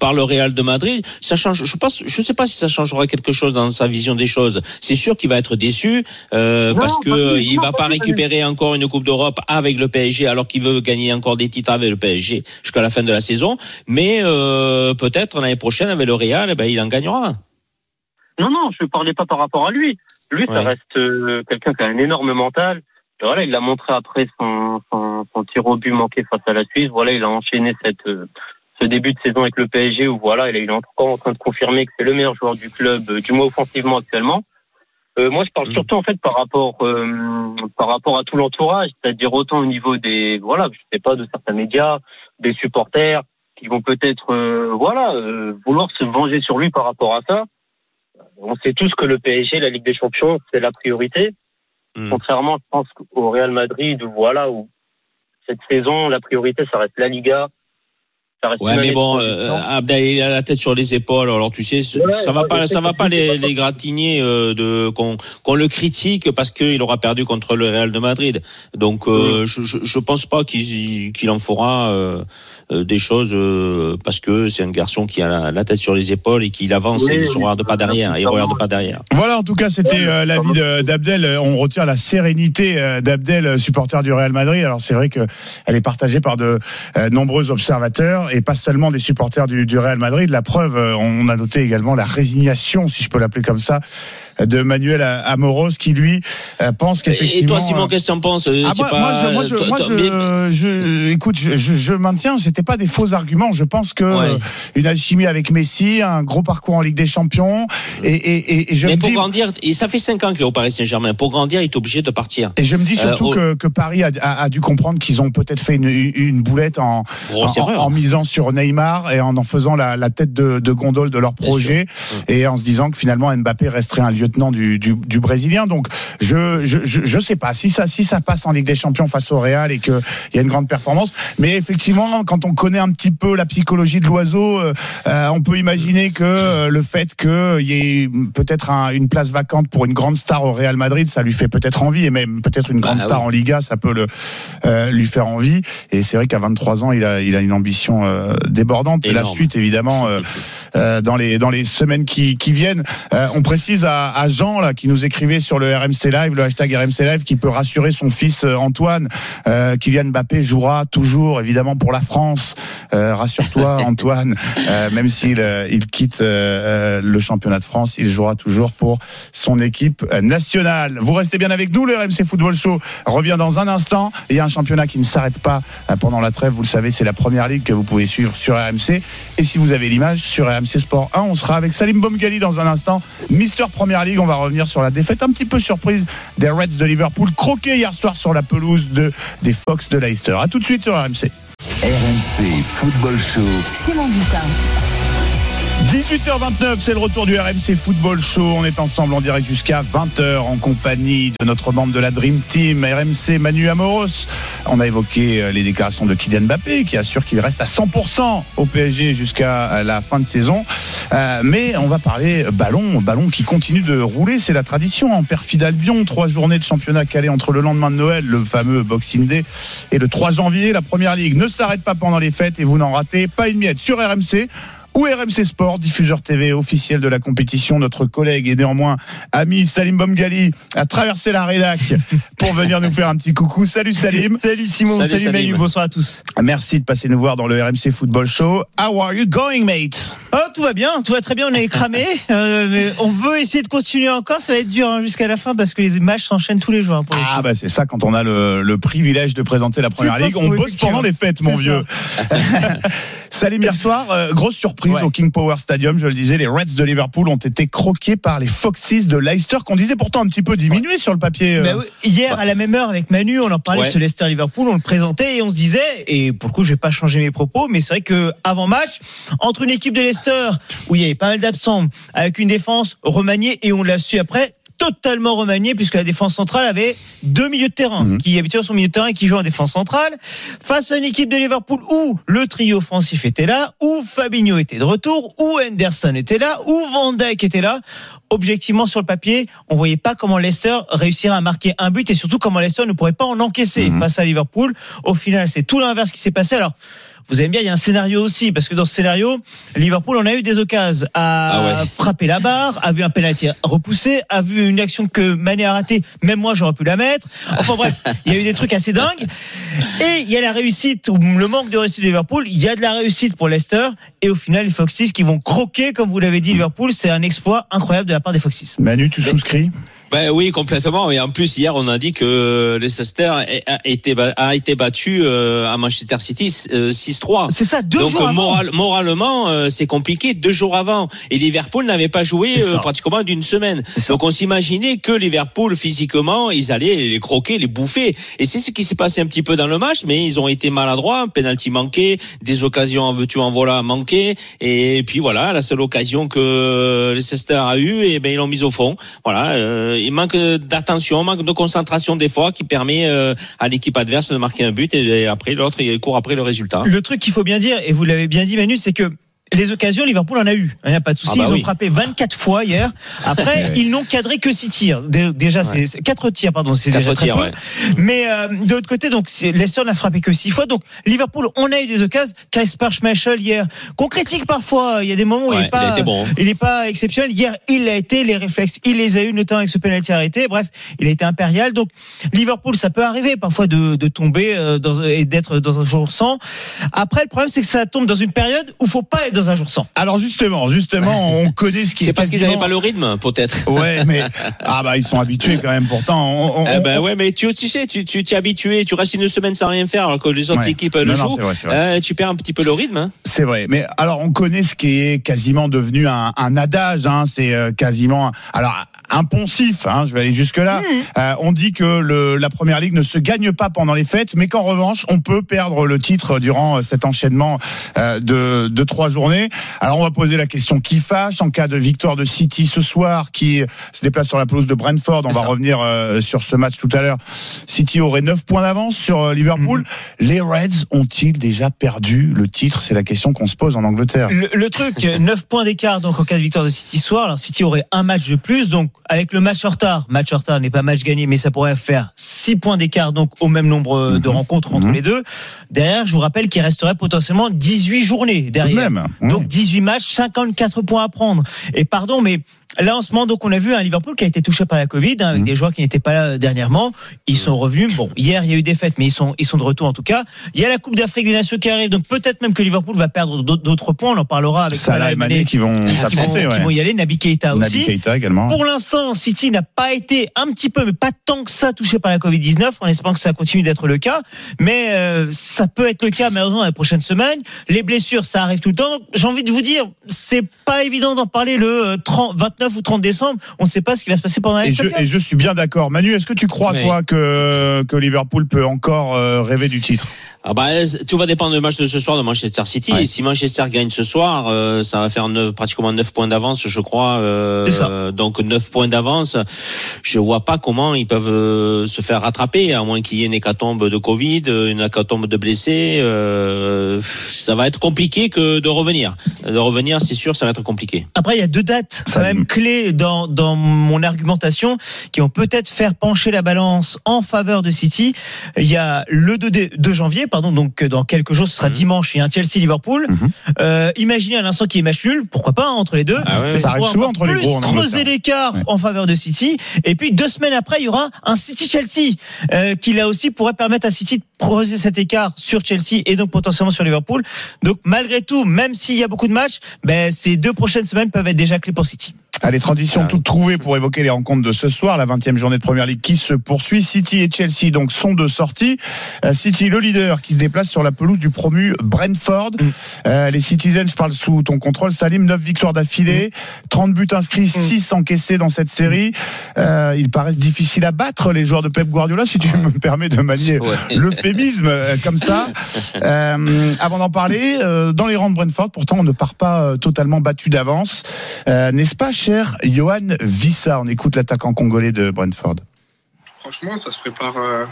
par le Real de Madrid, ça change. Je pense, je sais pas si ça changera quelque chose dans sa vision des choses. C'est sûr qu'il va être déçu euh, Non, parce que il va pas récupérer encore une Coupe d'Europe avec le PSG alors qu'il veut gagner encore des titres avec le PSG jusqu'à la fin de la saison. Mais euh, peut-être l'année prochaine avec le Real, eh ben, il en gagnera. Non, non, je ne parlais pas par rapport à lui. Lui, ça reste euh, quelqu'un qui a un énorme mental. Voilà, il l'a montré après son, son, son tir au but manqué face à la Suisse. Voilà, il a enchaîné cette, euh, ce début de saison avec le PSG où voilà, il est encore en train de confirmer que c'est le meilleur joueur du club, euh, du moins offensivement actuellement. Euh, moi, je parle Mm. surtout en fait par rapport euh, par rapport à tout l'entourage, c'est-à-dire autant au niveau des voilà, je sais pas de certains médias, des supporters qui vont peut-être euh, voilà euh, vouloir se venger sur lui par rapport à ça. On sait tous que le PSG, la Ligue des Champions, c'est la priorité. Mm. Contrairement, je pense, au Real Madrid, voilà, où cette saison, la priorité, ça reste la Liga. Ça reste Ouais, mais bon, euh, transition. Abdel, il a la tête sur les épaules. Alors tu sais, Ouais, ça va pas, ça va pas les, pas- les gratigner euh, de qu'on qu'on le critique parce qu'il aura perdu contre le Real de Madrid. Donc euh, je, je, je pense pas qu'il qu'il en fera euh, euh, des choses euh, parce que c'est un garçon qui a la, la tête sur les épaules et qu'il avance Oui, et il se oui. regarde pas derrière. Il regarde pas derrière. Voilà, en tout cas, c'était euh, l'avis de- d'Abdel. Euh, On retient la sérénité euh, d'Abdel, euh, supporter du Real Madrid. Alors c'est vrai que elle est partagée par de euh, nombreux observateurs et pas seulement des supporters du, du Real Madrid. La preuve, euh, on a noté également la résignation, si je peux l'appeler comme ça, de Manuel Amoros, qui lui euh, pense qu'effectivement. Et toi, Simon, qu'est-ce que tu en penses Ah, moi, pas- moi, je, moi, je, moi, écoute, je, je, maintiens, c'était pas des faux arguments. Je pense que Ouais. euh, une alchimie avec Messi, un gros parcours en Ligue des Champions, et, et, et, et je mais me pour dis, grandir, et ça fait 5 ans qu'il est au Paris Saint-Germain. Pour grandir, il est obligé de partir. et je me dis surtout Euh, que, que Paris a, a, a dû comprendre qu'ils ont peut-être fait une, une boulette en, en, erreur. en misant sur Neymar et en en faisant la, la tête de, de gondole de leur projet et en se disant que finalement Mbappé resterait un lieutenant du, du, du Brésilien. Donc je, je, je, sais pas si ça, si ça passe en Ligue des Champions face au Real et qu'il y a une grande performance. Mais effectivement, quand on connaît un petit peu la psychologie de l'oiseau, euh, euh, on peut imaginer que euh, le fait qu'il y ait peut-être un- une place vacante pour une grande star au Real Madrid, ça lui fait peut-être envie et même peut-être une grande Bah, star oui. en Liga, ça peut le, euh, lui faire envie. Et c'est vrai qu'à 23 ans, il a, il a une ambition débordante. Et la Énorme. suite, évidemment, euh, euh, dans les dans les semaines qui, qui viennent. Euh, on précise à, à Jean là qui nous écrivait sur le RMC Live, le hashtag RMC Live, qui peut rassurer son fils euh, Antoine. Euh, Kylian Mbappé jouera toujours évidemment pour la France. Euh, Rassure-toi <laughs> Antoine, euh, même s'il euh, il quitte euh, euh, le championnat de France, il jouera toujours pour son équipe euh, nationale. Vous restez bien avec nous, le RMC Football Show revient dans un instant. Il y a un championnat qui ne s'arrête pas euh, pendant la trêve, vous le savez, c'est la première ligue que vous pouvez suivre sur RMC. Et si vous avez l'image sur RMC Sport 1, on sera avec Salim Bomgali dans un instant. Mister Première Ligue, on va revenir sur la défaite un petit peu surprise des Reds de Liverpool, croqués hier soir sur la pelouse de, des Fox de Leicester. A tout de suite sur RMC. RMC Football Show. Simon Dutin. 18h29, c'est le retour du RMC Football Show. On est ensemble en direct jusqu'à 20h en compagnie de notre membre de la Dream Team, RMC Manu Amoros. On a évoqué euh, les déclarations de Kylian Mbappé qui assure qu'il reste à 100% au PSG jusqu'à euh, la fin de saison. Euh, mais on va parler ballon, ballon qui continue de rouler. C'est la tradition en perfide Albion. Trois journées de championnat calées entre le lendemain de Noël, le fameux Boxing Day, et le 3 janvier. La première ligue ne s'arrête pas pendant les fêtes et vous n'en ratez pas une miette sur RMC ou RMC Sport, diffuseur TV officiel de la compétition. Notre collègue et néanmoins ami Salim Bomgali a traversé la rédac <laughs> pour venir nous faire un petit coucou. Salut Salim. <laughs> Salut Simon, Salut, salut, Salim. Manu, bonsoir à tous. Merci de passer nous voir dans le RMC Football Show. How are you going, mate? Oh, tout va bien, tout va très bien, on est cramé. <laughs> Euh, mais on veut essayer de continuer encore, ça va être dur hein, jusqu'à la fin parce que les matchs s'enchaînent tous les jours. hein, pour les Ah bah c'est ça quand on a le, le privilège de présenter la première ligue. On bosse pendant les fêtes, mon C'est vieux. Salim hier soir, euh, grosse surprise Ouais. au King Power Stadium. Je le disais, les Reds de Liverpool ont été croqués par les Foxes de Leicester, qu'on disait pourtant un petit peu diminué sur le papier. euh. Bah oui, hier, à la même heure, avec Manu, on en parlait Ouais. de ce Leicester-Liverpool, on le présentait et on se disait, et pour le coup, je vais pas changer mes propos, mais c'est vrai que avant match, entre une équipe de Leicester, où il y avait pas mal d'absents, avec une défense remaniée, et on l'a su après, totalement remanié puisque la défense centrale avait deux milieux de terrain Mhm. qui habituellement sont milieu de terrain et qui jouent en défense centrale face à une équipe de Liverpool où le trio offensif était là, où Fabinho était de retour, où Henderson était là, où Van Dijk était là. Objectivement sur le papier, on voyait pas comment Leicester réussirait à marquer un but et surtout comment Leicester ne pourrait pas en encaisser Mhm. face à Liverpool. Au final, c'est tout l'inverse qui s'est passé. Alors vous aimez bien, il y a un scénario aussi, parce que dans ce scénario, Liverpool en a eu des occasions à Ah ouais. frapper la barre, a vu un penalty repoussé, a vu une action que Mané a ratée, même moi j'aurais pu la mettre. Enfin bref, il y a eu des trucs assez dingues. Et il y a la réussite, ou le manque de réussite de Liverpool, il y a de la réussite pour Leicester, et au final, les Foxes qui vont croquer, comme vous l'avez dit, Liverpool, c'est un exploit incroyable de la part des Foxes. Manu, tu souscris? Ben oui, complètement. Et en plus, hier, on a dit que Leicester a été, a été battu euh, à Manchester City euh, 6-3. C'est ça, deux Donc jours euh, avant. moral- moralement, euh, c'est compliqué. Deux jours avant, et Liverpool n'avait pas joué euh, pratiquement d'une semaine. Donc on s'imaginait que Liverpool physiquement, ils allaient les croquer, les bouffer. Et c'est ce qui s'est passé un petit peu dans le match, mais ils ont été maladroits, un penalty manqué, des occasions en veux-tu en voilà manquées. Et puis voilà, la seule occasion que Leicester a eue, et ben ils l'ont mise au fond. Voilà, euh, il manque d'attention, manque de concentration des fois, qui permet euh, à l'équipe adverse de marquer un but et, et après l'autre il court après le résultat. Le truc qu'il faut bien dire, et vous l'avez bien dit Manu, c'est que les occasions, Liverpool en a eu. Il n'y a pas de souci. Ah bah ils ont frappé 24 fois hier. Après, <laughs> ils n'ont cadré que 6 tirs. Dé- Déjà, c'est c'est quatre tirs, pardon. C'est déjà très tirs, peu. ouais. Mais euh, de l'autre côté, donc c'est- Leicester n'a frappé que 6 fois. Donc Liverpool, on a eu des occasions. Kasper Schmeichel hier, qu'on critique parfois. Il y a des moments où il n'est pas, il a été bon. il est pas exceptionnel. Hier, il l'a été. Les réflexes, il les a eu, notamment avec ce penalty arrêté. Bref, il a été impérial. Donc Liverpool, ça peut arriver parfois de, de tomber euh, dans, et d'être dans un jour sans. Après, le problème, c'est que ça tombe dans une période où faut pas être dans un jour sans. Alors justement, justement, <laughs> on connaît ce qui est. C'est parce qu'ils n'avaient pas le rythme, peut-être. Ouais, mais <laughs> ah bah ils sont habitués quand même. Pourtant, on, on- Eh ben on- ouais, mais tu, tu sais, tu tu t'es habitué, tu restes une semaine sans rien faire alors que les autres Ouais. équipes le Non, jouent. c'est vrai, euh, tu perds un petit peu le rythme. Hein. C'est vrai, mais alors on connaît ce qui est quasiment devenu un, un adage, hein, c'est euh, quasiment alors un poncif, hein, je vais aller jusque là. Mmh. on dit que le, la première ligue ne se gagne pas pendant les fêtes, mais qu'en revanche on peut perdre le titre durant euh, cet enchaînement euh, de, de trois Alors on va poser la question qui fâche en cas de victoire de City ce soir, qui se déplace sur la pelouse de Brentford. On va ça. revenir euh, sur ce match tout à l'heure. City aurait 9 points d'avance sur euh, Liverpool. Mmh. Les Reds ont-ils déjà perdu le titre? C'est la question qu'on se pose en Angleterre. Le, le truc, 9 points d'écart donc en cas de victoire de City ce soir. Alors City aurait un match de plus, donc avec le match en retard, match en retard n'est pas match gagné, mais ça pourrait faire 6 points d'écart donc au même nombre euh, de Mhm. rencontres entre Mhm. les deux. Derrière, je vous rappelle qu'il resterait potentiellement 18 journées derrière. même. Donc 18 matchs, 54 points à prendre. Et pardon, mais là en ce moment, donc on a vu un Liverpool qui a été touché par la Covid, hein, avec Mhm. des joueurs qui n'étaient pas là euh, dernièrement. Ils sont revenus. Bon, hier il y a eu des fêtes, mais ils sont ils sont de retour en tout cas. Il y a la Coupe d'Afrique des Nations qui arrive, donc peut-être même que Liverpool va perdre d'autres points. On en parlera avec Salah et Mané qui vont qui vont, s'affronter. qui ouais. vont y aller. Naby Keita aussi. Keita également. Pour l'instant, City n'a pas été un petit peu, mais pas tant que ça, touché par la Covid-19. En espérant que ça continue d'être le cas. Mais euh, ça peut être le cas, malheureusement, dans les prochaines semaines. Les blessures, ça arrive tout le temps. Donc, j'ai envie de vous dire, c'est pas évident d'en parler le euh, 30, 29 ou 30 décembre. On ne sait pas ce qui va se passer pendant la Et je, et je suis bien d'accord. Manu, est-ce que tu crois, Oui. toi, que, que Liverpool peut encore euh, rêver du titre? Ah bah, tout va dépendre du match de ce soir de Manchester City. Ouais. Et si Manchester gagne ce soir, euh, ça va faire neuf- pratiquement 9 points d'avance, je crois. Euh, ça. donc 9 points d'avance. Je vois pas comment ils peuvent euh, se faire rattraper, à moins qu'il y ait une hécatombe de Covid, une hécatombe de blessés. Euh, ça va être compliqué que de revenir. De revenir, c'est sûr, ça va être compliqué. Après, il y a deux dates quand même clés dans, dans mon argumentation qui vont peut-être faire pencher la balance en faveur de City. Il y a le 2, dé- 2 janvier, pardon, donc dans quelques jours, ce sera Mhm. dimanche, il y a un Chelsea-Liverpool. Mhm. Euh, imaginez à l'instant qu'il y ait match nul, pourquoi pas, hein, entre les deux. Ah ouais, ça arrive souvent entre les plus gros en creuser l'écart Ouais. en faveur de City. Et puis deux semaines après, il y aura un City-Chelsea euh, qui là aussi pourrait permettre à City de creuser cet écart sur Chelsea et donc potentiellement sur Liverpool. Donc malgré tout, même s'il y a beaucoup de matchs, ben, ces deux prochaines semaines peuvent être déjà clés pour City. Allez, transition Ah toutes trouvées pour évoquer les rencontres de ce soir, la 20e journée de Première Ligue qui se poursuit. City et Chelsea donc sont de sortie. Euh, City, le leader, qui se déplace sur la pelouse du promu Brentford. Mm. Euh, les Citizens, je parle sous ton contrôle, Salim, 9 victoires d'affilée, 30 buts inscrits, 6 encaissés dans cette série. Euh, ils paraissent difficiles à battre, les joueurs de Pep Guardiola, si tu me permets de manier Ouais. <laughs> l'euphémisme euh, comme ça. <laughs> Euh, avant d'en parler, euh, dans les rangs de Brentford, pourtant on ne part pas euh, totalement battu d'avance, Euh, n'est-ce pas, cher cher Johan Vissa? On écoute l'attaquant congolais de Brentford. Franchement, ça se prépare. Euh...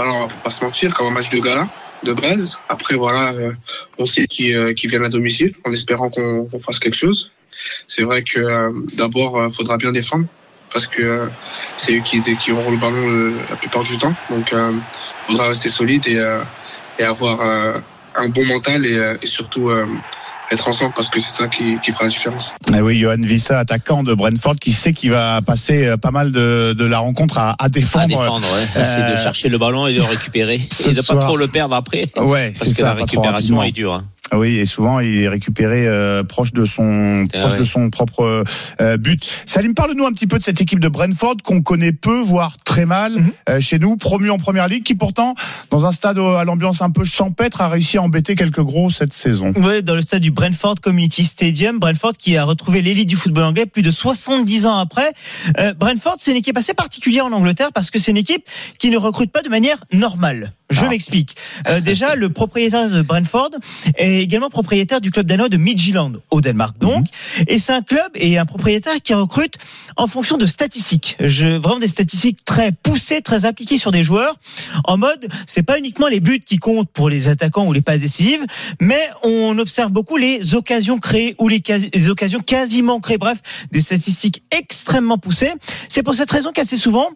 Alors, va pas se mentir, comme un match de gala de base. Après, voilà, euh, on sait qu'ils euh, viennent à domicile, en espérant qu'on qu fasse quelque chose. C'est vrai que euh, d'abord, il faudra bien défendre, parce que c'est eux qui, qui auront le ballon la plupart du temps. Donc, il faudra rester solide et, et avoir un bon mental et surtout être ensemble parce que c'est ça qui, qui, fera la différence. Eh oui, Johan Vissa, attaquant de Brentford, qui sait qu'il va passer euh, pas mal de, de la rencontre à, à défendre. À défendre, ouais. Euh, de chercher le ballon et de le récupérer. et de pas trop le perdre après. Ouais, parce que ça, la récupération est dure. Hein. Oui, et souvent il est récupéré euh, proche de son Ah proche ouais. de son propre euh, but. Salim, parle-nous un petit peu de cette équipe de Brentford qu'on connaît peu, voire très mal Mhm. euh, chez nous, promu en première ligue, qui pourtant, dans un stade au- à l'ambiance un peu champêtre, a réussi à embêter quelques gros cette saison. Oui, dans le stade du Brentford Community Stadium, Brentford qui a retrouvé l'élite du football anglais plus de 70 ans après. Euh, Brentford, c'est une équipe assez particulière en Angleterre parce que c'est une équipe qui ne recrute pas de manière normale. Je Ah. m'explique. Euh, déjà, le propriétaire de Brentford est également propriétaire du club danois de Midtjylland, au Danemark donc. Et c'est un club et un propriétaire qui recrute en fonction de statistiques. Je, vraiment des statistiques très poussées, très appliquées sur des joueurs. En mode, c'est pas uniquement les buts qui comptent pour les attaquants ou les passes décisives, mais on observe beaucoup les occasions créées ou les, les occasions quasiment créées. Bref, des statistiques extrêmement poussées. C'est pour cette raison qu'assez souvent,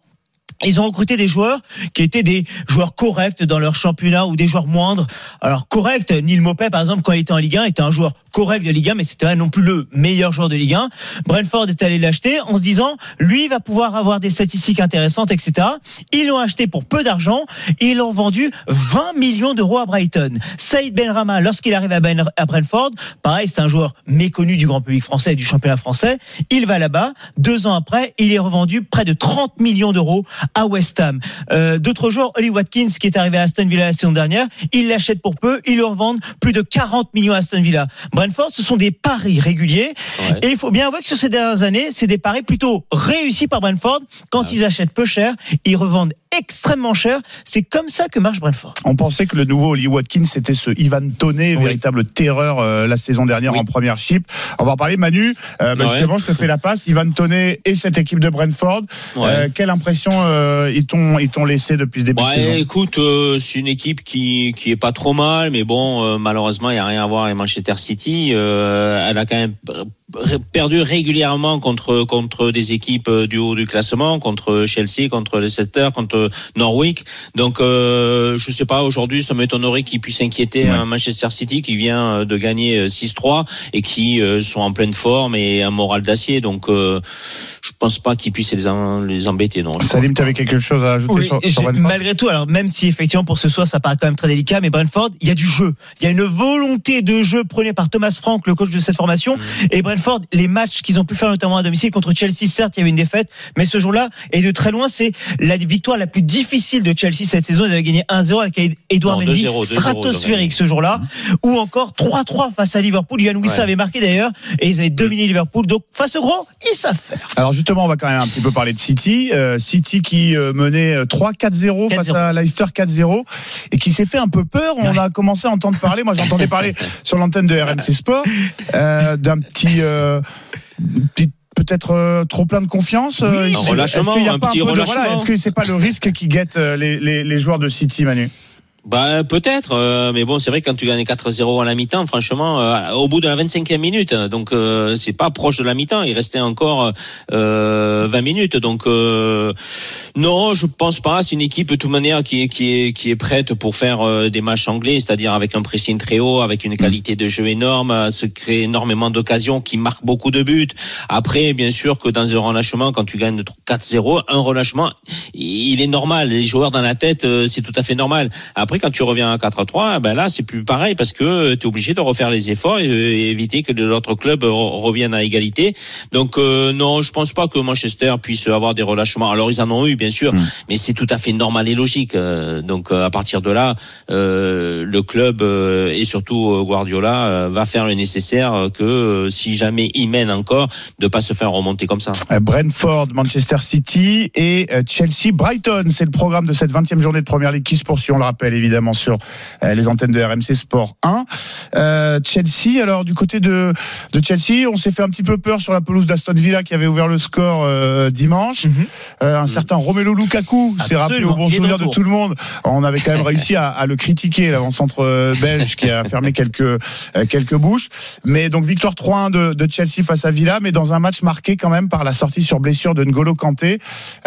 ils ont recruté des joueurs qui étaient des joueurs corrects dans leur championnat ou des joueurs moindres. Alors correct, Neil Mopé par exemple quand il était en Ligue 1 était un joueur correct de Ligue 1 mais c'était pas non plus le meilleur joueur de Ligue 1. Brentford est allé l'acheter en se disant lui va pouvoir avoir des statistiques intéressantes etc. Ils l'ont acheté pour peu d'argent et ils l'ont vendu 20 millions d'euros à Brighton. Saïd Benrama lorsqu'il arrive ben, à Brentford, pareil c'est un joueur méconnu du grand public français et du championnat français. Il va là-bas. Deux ans après, il est revendu près de 30 millions d'euros à West Ham. Euh, D'autres joueurs, Oli Watkins qui est arrivé à Aston Villa la saison dernière, ils l'achètent pour peu, ils le revendent plus de 40 millions à Aston Villa. Brentford, ce sont des paris réguliers Ouais. et il faut bien avouer que sur ces dernières années, c'est des paris plutôt réussis par Brentford. Quand ils achètent peu cher, ils revendent extrêmement cher. C'est comme ça que marche Brentford. On pensait que le nouveau Oli Watkins c'était ce Ivan Toney, Oui. véritable terreur euh, la saison dernière Oui. en première chip. On va en parler, Manu. Euh, bah, Ouais. Justement, je te fais la passe. Ivan Toney et cette équipe de Brentford. Ouais. Euh, quelle impression euh, ils t'ont ils t'ont laissé depuis ce début de Ouais, saison? écoute, euh, c'est une équipe qui qui est pas trop mal, mais bon, euh, malheureusement, il y a rien à voir avec Manchester City. Euh, elle a quand même perdu régulièrement contre contre des équipes euh, du haut du classement, contre Chelsea, contre Leicester, contre Norwich. Donc, euh, je sais pas. Aujourd'hui, ça m'étonnerait qu'ils puissent inquiéter Ouais. un Manchester City qui vient euh, de gagner euh, 6-3 et qui euh, sont en pleine forme et un moral d'acier. Donc, euh, je pense pas qu'ils puissent les, en- les embêter. Non. Salim, tu avais quelque chose à ajouter Oui, sur, j'ai- sur Brentford malgré tout, alors même si effectivement pour ce soir ça paraît quand même très délicat, mais Brentford, il y a du jeu, il y a une volonté de jeu prônée par Thomas Frank, le coach de cette formation, et Brentford, les matchs qu'ils ont pu faire notamment à domicile contre Chelsea, certes il y avait une défaite, mais ce jour-là, et de très loin, c'est la victoire la plus difficile de Chelsea cette saison. Ils avaient gagné 1-0 avec Edouard Non, Mendy, 2-0, 2-0, stratosphérique ce jour-là, ou encore 3-3 face à Liverpool. Yann Wissa Ouais. avait marqué d'ailleurs, et ils avaient dominé Liverpool. Donc face au gros, ils savent faire. Alors justement, on va quand même un petit peu parler de City. Euh, City qui euh, menait euh, 3-4-0 face 4-0. à Leicester 4-0 et qui s'est fait un peu peur. On Ouais. a commencé à entendre parler, moi j'entendais parler <laughs> sur l'antenne de RMC Sport, euh, d'un petit... euh, peut-être euh, trop plein de confiance. euh, un relâchement, a un petit relâchement. voilà, Est-ce que c'est pas le risque qui guette les, les, les joueurs de City, Manu? Bah peut-être, euh, mais bon, c'est vrai que quand tu gagnes 4-0 à la mi-temps, franchement, euh, au bout de la 25e minute, hein, donc euh, c'est pas proche de la mi-temps, il restait encore euh, 20 minutes, donc euh, non, je pense pas. C'est une équipe de toute manière qui est qui est qui est prête pour faire euh, des matchs anglais, c'est-à-dire avec un pressing très haut, avec une qualité de jeu énorme, euh, se crée énormément d'occasions, qui marque beaucoup de buts. Après, bien sûr que dans un relâchement, quand tu gagnes 4-0, un relâchement, il est normal. Les joueurs dans la tête, euh, c'est tout à fait normal. Quand tu reviens à 4-3, ben là, c'est plus pareil parce que tu es obligé de refaire les efforts et, euh, et éviter que l'autre club re- revienne à égalité. Donc euh, non, je pense pas que Manchester puisse avoir des relâchements. Alors ils en ont eu, bien sûr, Mm. mais c'est tout à fait normal et logique. Euh, donc euh, à partir de là, euh, le club euh, et surtout euh, Guardiola euh, va faire le nécessaire euh, que euh, si jamais il mène encore, de pas se faire remonter comme ça. Euh, Brentford, Manchester City et euh, Chelsea, Brighton. C'est le programme de cette 20e journée de Première Ligue qui se poursuit, on le rappelle évidemment. sur euh, les antennes de RMC Sport 1. Euh, Chelsea, alors du côté de, de Chelsea, on s'est fait un petit peu peur sur la pelouse d'Aston Villa qui avait ouvert le score euh, dimanche. Mhm. Euh, un certain Romelu Lukaku s'est rappelé au bon souvenir de tout le monde. On avait quand même <laughs> réussi à, à le critiquer, l'avant-centre belge qui a fermé quelques, quelques bouches. Mais donc victoire 3-1 de, de Chelsea face à Villa, mais dans un match marqué quand même par la sortie sur blessure de N'Golo Kanté.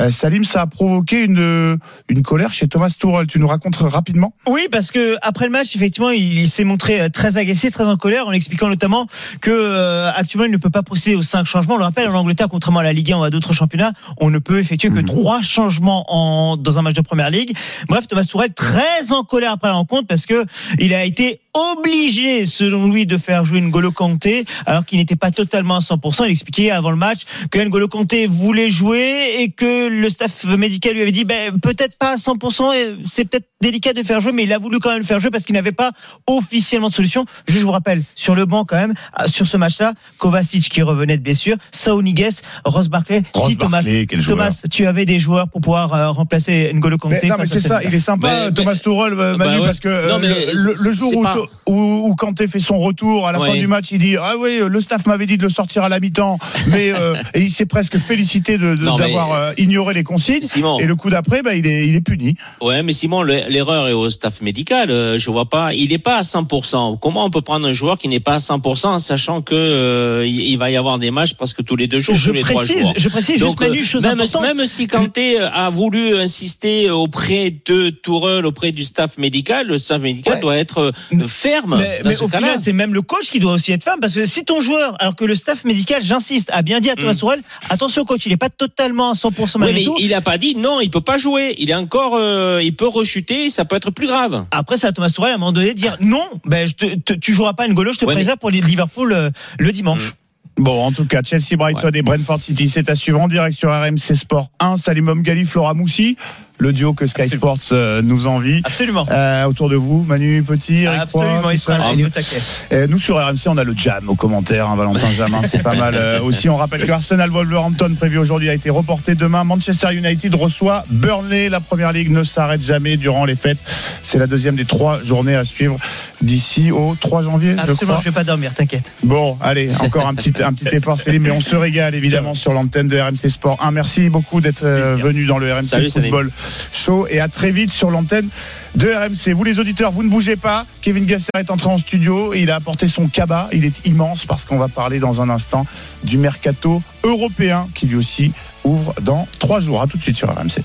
Salim, ça a provoqué une, une colère chez Thomas Tuchel. Tu nous racontes rapidement Oui, parce que après le match, effectivement, il, il s'est montré euh, très agacé, très en colère, en expliquant notamment que euh, actuellement il ne peut pas procéder aux cinq changements. On le rappelle, en Angleterre, contrairement à la Ligue 1 ou à d'autres championnats, on ne peut effectuer que Mhm. trois changements en, dans un match de première ligue. Bref, Thomas Tourelle très en colère après la rencontre parce que il a été obligé, selon lui, de faire jouer N'Golo Kanté alors qu'il n'était pas totalement à 100%. Il expliquait avant le match que N'Golo Kanté voulait jouer et que le staff médical lui avait dit ben, peut-être pas à 100%, et c'est peut-être délicat de faire jouer, mais il a voulu quand même le faire jouer parce qu'il n'avait pas officiellement de solution. Je vous rappelle, sur le banc quand même, ah, sur ce match-là, Kovacic qui revenait de blessure, Saounigues, Ross Barkley, Ross si Thomas, joueur. Thomas, tu avais des joueurs pour pouvoir euh, remplacer N'Golo Mais, Kanté. non, mais c'est ça, il est sympa, Mais- Thomas Tuchel, euh, Manu, Bah ouais. parce que euh, Non, mais le, jour où, pas- où, où Kanté fait son retour à la Ouais. fin du match, il dit ah oui, le staff m'avait dit de le sortir à la mi-temps, mais euh, <laughs> et il s'est presque félicité de- de- Non, mais- d'avoir euh, ignoré les consignes. Simon. Et le coup d'après, bah, il est il est puni. Ouais, mais Simon, le- l'erreur est au staff médical. Euh, Je vois pas. Il n'est pas à 100%. Comment on peut prendre un joueur qui n'est pas à 100% en sachant que euh, il va y avoir des matchs presque tous les deux jours, Je tous les trois précise, jours. je précise Donc, juste Manu, euh, chose même, même si Kanté a voulu insister auprès de Tourelle, auprès du staff médical, le staff médical Ouais. doit être ferme Mais, dans mais ce au final, c'est même le coach qui doit aussi être ferme parce que si ton joueur, alors que le staff médical, j'insiste, a bien dit à Thomas Mm. Tourelle, attention coach, il n'est pas totalement à 100% Oui, malgré mais il a pas dit non, il peut pas jouer. Il est encore, euh, il peut rechuter, ça peut être plus grave. Après, c'est à Thomas Tourelle à un moment donné de dire non, ben, je te, te- tu joueras pas N'Golo, je te Ouais, préserve pour les Liverpool euh, le dimanche. Bon, en tout cas, Chelsea, Brighton et Brentford City, c'est à suivre en direct sur RMC Sport 1. Salim Omgali, Flora Moussi, le duo que Sky Sports euh, nous envie. Absolument. Euh, autour de vous, Manu Petit, Eric Absolument, Roy, il sera là, Israël. au taquet. Euh, nous sur RMC, on a le jam aux commentaires, hein, Valentin Jamin, c'est pas mal. Euh, aussi, on rappelle que Arsenal Wolverhampton prévu aujourd'hui a été reporté demain. Manchester United reçoit Burnley. La première ligue ne s'arrête jamais durant les fêtes. C'est la deuxième des trois journées à suivre d'ici au 3 janvier, je Absolument, crois. je vais pas dormir, t'inquiète. Bon, allez, encore un petit, un petit effort, Céline, mais on se régale évidemment sur l'antenne de RMC Sport 1. Merci beaucoup d'être euh, venu dans le RMC Salut. Football Show et à très vite sur l'antenne de RMC. Vous les auditeurs, vous ne bougez pas. Kevin Gasser est entré en studio et il a apporté son cabas. Il est immense parce qu'on va parler dans un instant du mercato européen qui lui aussi ouvre dans trois jours. À tout de suite sur RMC.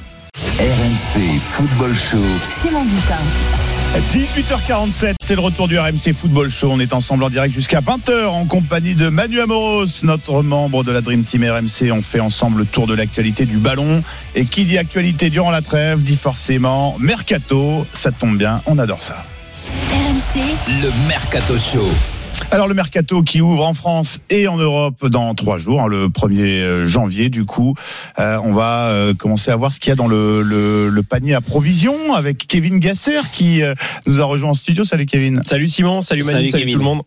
RMC Football Show. Simon Dutin. 18h47, c'est le retour du RMC Football Show. On est ensemble en direct jusqu'à 20h en compagnie de Manu Amoros, notre membre de la Dream Team RMC. On fait ensemble le tour de l'actualité du ballon. Et qui dit actualité durant la trêve dit forcément mercato. Ça tombe bien, on adore ça. RMC, Le Mercato Show. Alors le mercato qui ouvre en France et en Europe dans trois jours, hein, le 1er janvier du coup, Euh, on va euh, commencer à voir ce qu'il y a dans le, le, le panier à provisions avec Kevin Gasser qui euh, nous a rejoint en studio. Salut Kevin. Salut Simon, salut Manu, Salut tout le monde.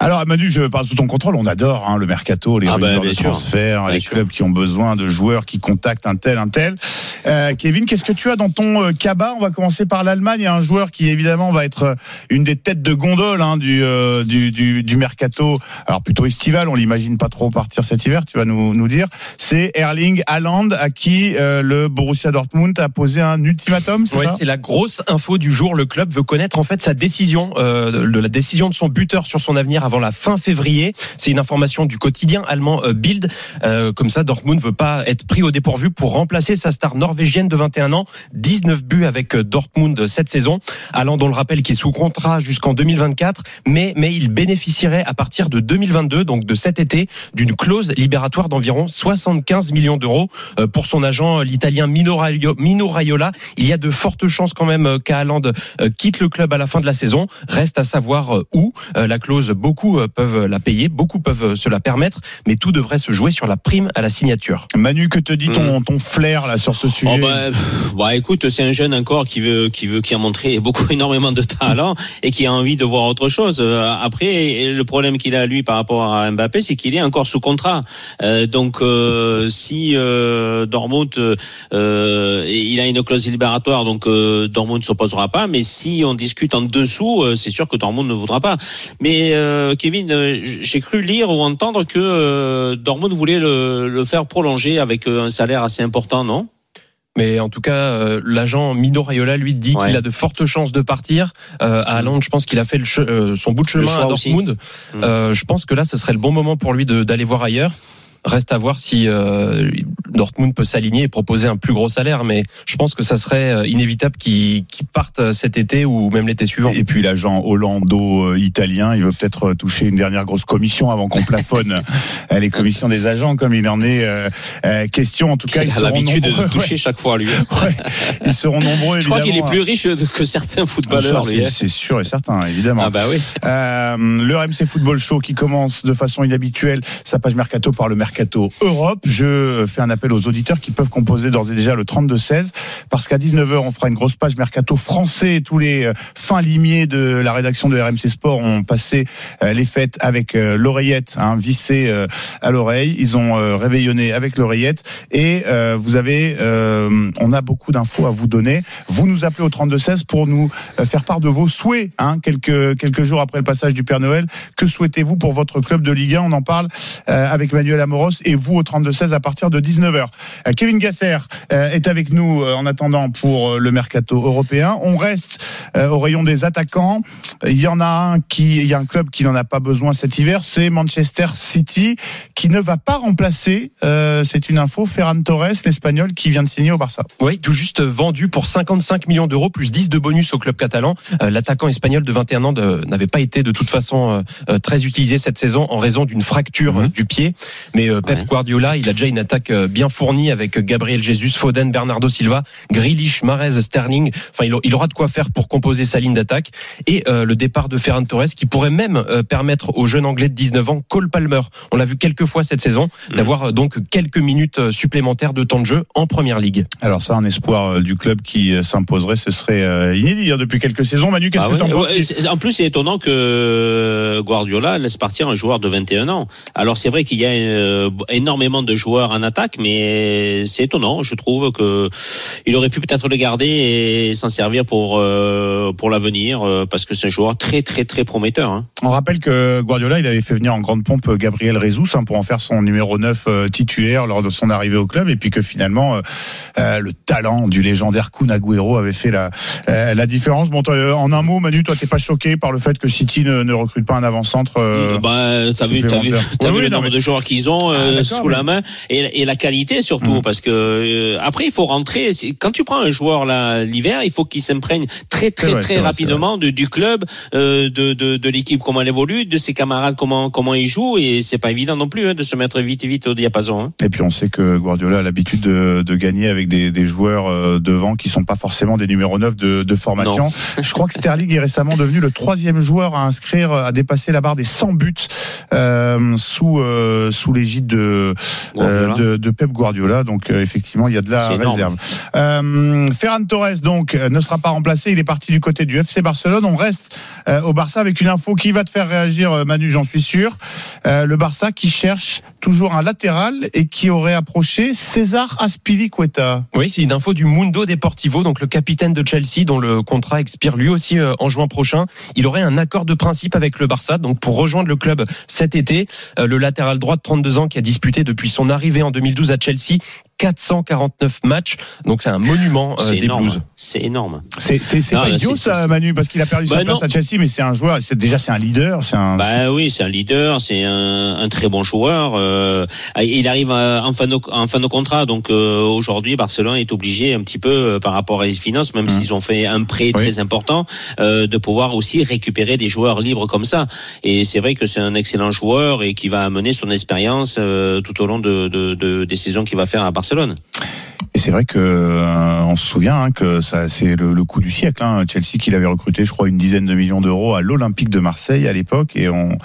Alors Manu, je parle sous ton contrôle, on adore hein, le mercato, les Ah bah, de sûr. transfert, Bien les sûr. clubs qui ont besoin de joueurs qui contactent un tel, un tel. Euh, Kevin, qu'est-ce que tu as dans ton euh, cabas? On va commencer par l'Allemagne. Il y a un joueur qui évidemment va être euh, une des têtes de gondole hein, du, euh, du, du, du mercato. Alors plutôt estival, on l'imagine pas trop partir cet hiver. Tu vas nous, nous dire. C'est Erling Haaland à qui euh, le Borussia Dortmund a posé un ultimatum. C'est Ouais, ça? c'est la grosse info du jour. Le club veut connaître en fait sa décision, euh, de la décision de son buteur sur son avenir avant la fin février. C'est une information du quotidien allemand euh, Bild. Euh, comme ça, Dortmund veut pas être pris au dépourvu pour remplacer sa star norvégienne de 21 ans. 19 buts avec euh, Dortmund cette saison. Haaland, on le rappelle, qui est sous contrat jusqu'en 2024, mais mais il bénéficierait à partir de 2022, donc de cet été, d'une clause libératoire d'environ 75 millions d'euros euh, pour son agent, l'italien Mino Raio- Mino Raiola. Il y a de fortes chances quand même qu'Haaland quitte le club à la fin de la saison. Reste à savoir où. La clause beaucoup beaucoup euh, peuvent la payer, beaucoup peuvent euh, se la permettre, mais tout devrait se jouer sur la prime à la signature. Manu, que te dit ton, ton flair là sur ce sujet Oh bah, pff, bah, écoute, c'est un jeune encore qui veut, qui veut, qui a montré <laughs> beaucoup énormément de talent et qui a envie de voir autre chose. Euh, Après, le problème qu'il a lui par rapport à Mbappé, c'est qu'il est encore sous contrat. Euh, donc, euh, si euh, Dortmund, euh, il a une clause libératoire, donc euh, Dortmund ne s'opposera pas. Mais si on discute en dessous, euh, c'est sûr que Dortmund ne voudra pas. Mais euh, Kevin, euh, j'ai cru lire ou entendre que euh, Dortmund voulait le, le faire prolonger avec euh, un salaire assez important, non? Mais en tout cas, euh, l'agent Mino Raiola lui dit Ouais. qu'il a de fortes chances de partir. Euh, à Haaland, je pense qu'il a fait le euh, son bout de chemin à. Dortmund. Mm. Euh, je pense que là, ce serait le bon moment pour lui d'aller voir ailleurs. Reste à voir si euh, Dortmund peut s'aligner et proposer un plus gros salaire, mais je pense que ça serait euh, inévitable qu'il qu'il parte euh, cet été ou même l'été suivant. Et puis l'agent hollando-italien, il veut peut-être euh, toucher une dernière grosse commission avant qu'on plafonne <laughs> euh, les commissions des agents, comme il en est euh, euh, question. En tout cas, Il ils a l'habitude de toucher chaque fois, lui. <laughs> Ouais. Ils seront nombreux. Je crois qu'il est plus riche que certains footballeurs, lui. C'est hein. c'est sûr et certain, évidemment. Ah bah oui. Euh, le RMC Football Show qui commence de façon inhabituelle sa page Mercato par le Mercato Europe. Je fais un appel aux auditeurs qui peuvent composer d'ores et déjà le 32-16 parce qu'à 19h on fera une grosse page Mercato français. Tous les euh, fins limiers de la rédaction de RMC Sport ont passé euh, les fêtes avec euh, l'oreillette hein, vissée à l'oreille. Ils ont réveillonné avec l'oreillette et vous avez, euh, on a beaucoup d'infos à vous donner. Vous nous appelez au 32-16 pour nous faire part de vos souhaits, hein, quelques quelques jours après le passage du Père Noël. Que souhaitez-vous pour votre club de Ligue 1 On en parle avec Manuel Amoros et vous au 32-16 à partir de 19h. Euh, Kevin Gasser euh, est avec nous euh, en attendant pour le mercato européen. On reste au rayon des attaquants. Il y en a un qui, il y a un club qui n'en a pas besoin cet hiver, c'est Manchester City qui ne va pas remplacer. euh, c'est une info. Ferran Torres, l'Espagnol, qui vient de signer au Barça. Oui, tout juste vendu pour 55 millions d'euros plus 10 de bonus au club catalan. Euh, L'attaquant espagnol de 21 ans n'avait pas été de toute façon euh, très utilisé cette saison en raison d'une fracture Mhm. euh, du pied. Mais Pep Ouais. Guardiola, il a déjà une attaque euh, bien fournie avec Gabriel Jesus, Foden, Bernardo Silva, Grealish, Mahrez, Sterling. Enfin, il, aura de quoi faire pour composer sa ligne d'attaque. Et euh, le départ de Ferran Torres qui pourrait même euh, permettre au jeune anglais de 19 ans, Cole Palmer, on l'a vu quelques fois cette saison, Mhm. d'avoir euh, donc quelques minutes euh, supplémentaires de temps de jeu en première ligue. Alors ça, un espoir euh, du club qui euh, s'imposerait, ce serait euh, inédit hein, depuis quelques saisons. Manu, qu'est-ce Ah que ouais, c'est- en plus, c'est étonnant que Guardiola laisse partir un joueur de 21 ans. Alors, c'est vrai qu'il y a euh, énormément de joueurs en attaque, mais c'est étonnant. Je trouve que il aurait pu peut-être le garder et s'en servir pour euh, pour l'avenir, euh, parce que c'est un joueur très très très prometteur. Hein. On rappelle que Guardiola, il avait fait venir en grande pompe Gabriel Jesus hein, pour en faire son numéro 9 euh, titulaire lors de son arrivée au club, et puis que finalement, euh, euh, le talent du légendaire Kun Agüero avait fait la, euh, la différence. Bon, euh, en un mot, Manu, toi, t'es pas choqué par le fait que City ne, ne recrute pas un avant-centre euh, bah, t'as vu, t'as vu, t'as Oui, vu oui, le nombre mais- de joueurs qu'ils ont euh, Ah, sous mais- la main et, et la qualité surtout, Mhm. parce que euh, après il faut rentrer. Quand tu prends un joueur là l'hiver, il faut qu'il s'imprègne très très vrai, très vrai, rapidement de, du club, euh, de, de, de l'équipe comment elle évolue, de ses camarades comment comment ils jouent et c'est pas évident non plus hein, de se mettre vite vite au diapason. Hein. Et puis on sait que Guardiola a l'habitude de, de gagner avec des, des joueurs euh, devant qui sont pas forcément des numéros 9 de, de formation. Je crois que Sterling est récemment devenu le troisième joueur à inscrire, à dépasser la barre des 100 buts euh, sous euh, sous l'égide de, euh, de de Pep Guardiola. Donc effectivement, il y a de la réserve. Ferran Torres donc ne sera pas remplacé. Il est parti du côté du FC Barcelone. On reste au Barça avec une info qui va te faire réagir, euh, Manu, j'en suis sûr. Euh, le Barça qui cherche toujours un latéral et qui aurait approché César Aspilicueta. Oui, c'est une info du Mundo Deportivo, donc le capitaine de Chelsea, dont le contrat expire lui aussi euh, en juin prochain. Il aurait un accord de principe avec le Barça, donc pour rejoindre le club cet été. Le latéral droit de 32 ans qui a disputé depuis son arrivée en 2012 à Chelsea 449 matchs, donc c'est un monument euh, C'est des énorme. Blues. C'est énorme. C'est c'est c'est Non, pas idiot ça, Manu, parce qu'il a perdu sa Bah, place non. à Chelsea, mais c'est un joueur. C'est déjà c'est un leader, c'est un. Bah oui, c'est un leader, c'est un, un très bon joueur. euh, il arrive à- en fin de, en fin de contrat, donc euh, aujourd'hui Barcelone est obligé un petit peu euh, par rapport à les finances, même Mmh. s'ils ont fait un prêt Oui. très important, euh, de pouvoir aussi récupérer des joueurs libres comme ça. Et c'est vrai que c'est un excellent joueur et qui va amener son expérience euh, tout au long de, de- de- des saisons qu'il va faire à Barcelone. Et c'est vrai que euh, on se souvient hein, que ça c'est le, le coup du siècle. Hein. Chelsea qui l'avait recruté, je crois, une dizaine de millions d'euros à l'Olympique de Marseille à l'époque, et on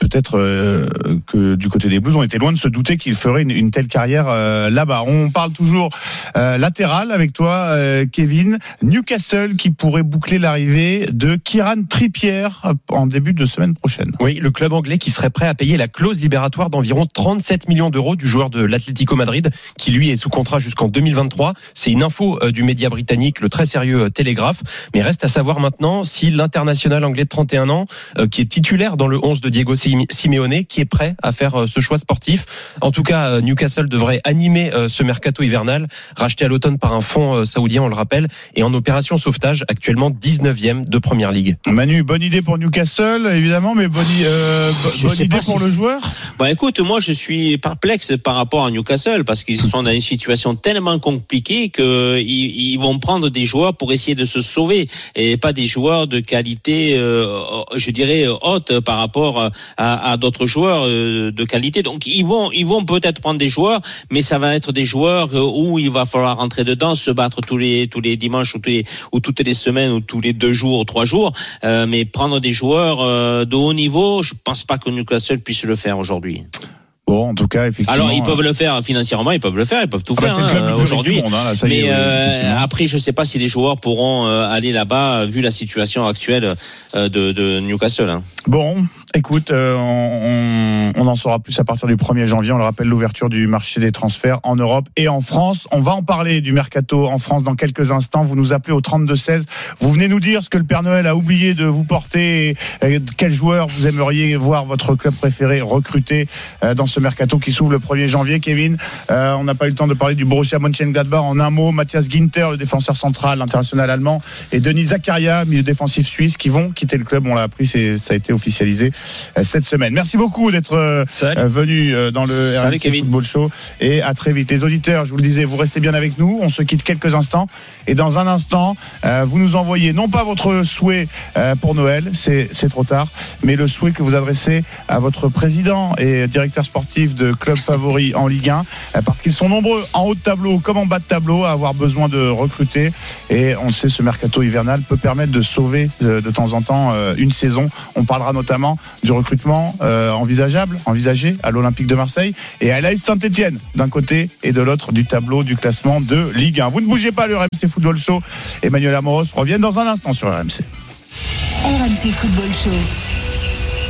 peut-être euh, que du côté des Blues, on était loin de se douter qu'il ferait une, telle carrière euh, là-bas. On parle toujours euh, latéral avec toi, Kevin. Newcastle qui pourrait boucler l'arrivée de Kieran Trippier en début de semaine prochaine. Oui, le club anglais qui serait prêt à payer la clause libératoire d'environ 37 millions d'euros du joueur de l'Atlético Madrid, qui lui est sous contrat jusqu'en 2023. C'est une info du média britannique, le très sérieux Télégraphe. Mais reste à savoir maintenant si l'international anglais de 31 ans, qui est titulaire dans le 11 de Diego Sim- Simeone, qui est prêt à faire euh, ce choix sportif. En tout cas, euh, Newcastle devrait animer euh, ce mercato hivernal, racheté à l'automne par un fonds saoudien, on le rappelle, et en opération sauvetage, actuellement 19e de Première Ligue. Manu, bonne idée pour Newcastle, évidemment, mais bonne, euh, idée pour si- le joueur. Bon, écoute, moi, je suis perplexe par rapport à Newcastle parce qu'ils sont dans une situation tellement compliquée que ils, ils vont prendre des joueurs pour essayer de se sauver et pas des joueurs de qualité, euh, je dirais haute par rapport à, à d'autres joueurs euh, de qualité. Donc, ils vont, ils vont peut-être prendre des joueurs, mais ça va être des joueurs euh, où il va falloir rentrer dedans, se battre tous les tous les dimanches ou, tous les, ou toutes les semaines ou tous les deux jours ou trois jours. Euh, mais prendre des joueurs euh, de haut niveau, je pense pas que Newcastle puisse le faire aujourd'hui. Bon, en tout cas, effectivement. Alors ils peuvent le faire financièrement, ils peuvent le faire, ils peuvent tout Ah bah, faire le hein, aujourd'hui. hein, Mais euh, après, je sais pas si les joueurs pourront euh, aller là-bas vu la situation actuelle euh, de, de Newcastle. hein. Bon, écoute, euh, on, on en saura plus à partir du 1er janvier. On le rappelle, l'ouverture du marché des transferts en Europe et en France. On va en parler du mercato en France dans quelques instants. Vous nous appelez au 32-16. Vous venez nous dire ce que le Père Noël a oublié de vous porter et, et quel joueur vous aimeriez voir votre club préféré recruter euh, dans ce mercato qui s'ouvre le 1er janvier. Kevin, euh, on n'a pas eu le temps de parler du Borussia Mönchengladbach en un mot. Mathias Ginter, le défenseur central, l'international allemand, et Denis Zakaria, milieu défensif suisse, qui vont quitter le club. On l'a appris, c'est- ça a été officialisé euh, cette semaine. Merci beaucoup d'être euh, venu dans le Salut, RMC Kevin. Football Show et à très vite. Les auditeurs, je vous le disais, vous restez bien avec nous. On se quitte quelques instants et dans un instant, euh, vous nous envoyez non pas votre souhait euh, pour Noël, c'est c'est trop tard, mais le souhait que vous adressez à votre président et directeur sportif de club favori en Ligue 1, euh, parce qu'ils sont nombreux en haut de tableau comme en bas de tableau à avoir besoin de recruter. Et on sait, ce mercato hivernal peut permettre de sauver euh, de temps en temps euh, une saison. On parlera notamment du recrutement envisageable, envisagé à l'Olympique de Marseille et à l'AS Saint-Etienne d'un côté et de l'autre du tableau du classement de Ligue 1. Vous ne bougez pas, le RMC Football Show. Emmanuel Amoros revient dans un instant sur RMC. RMC Football Show.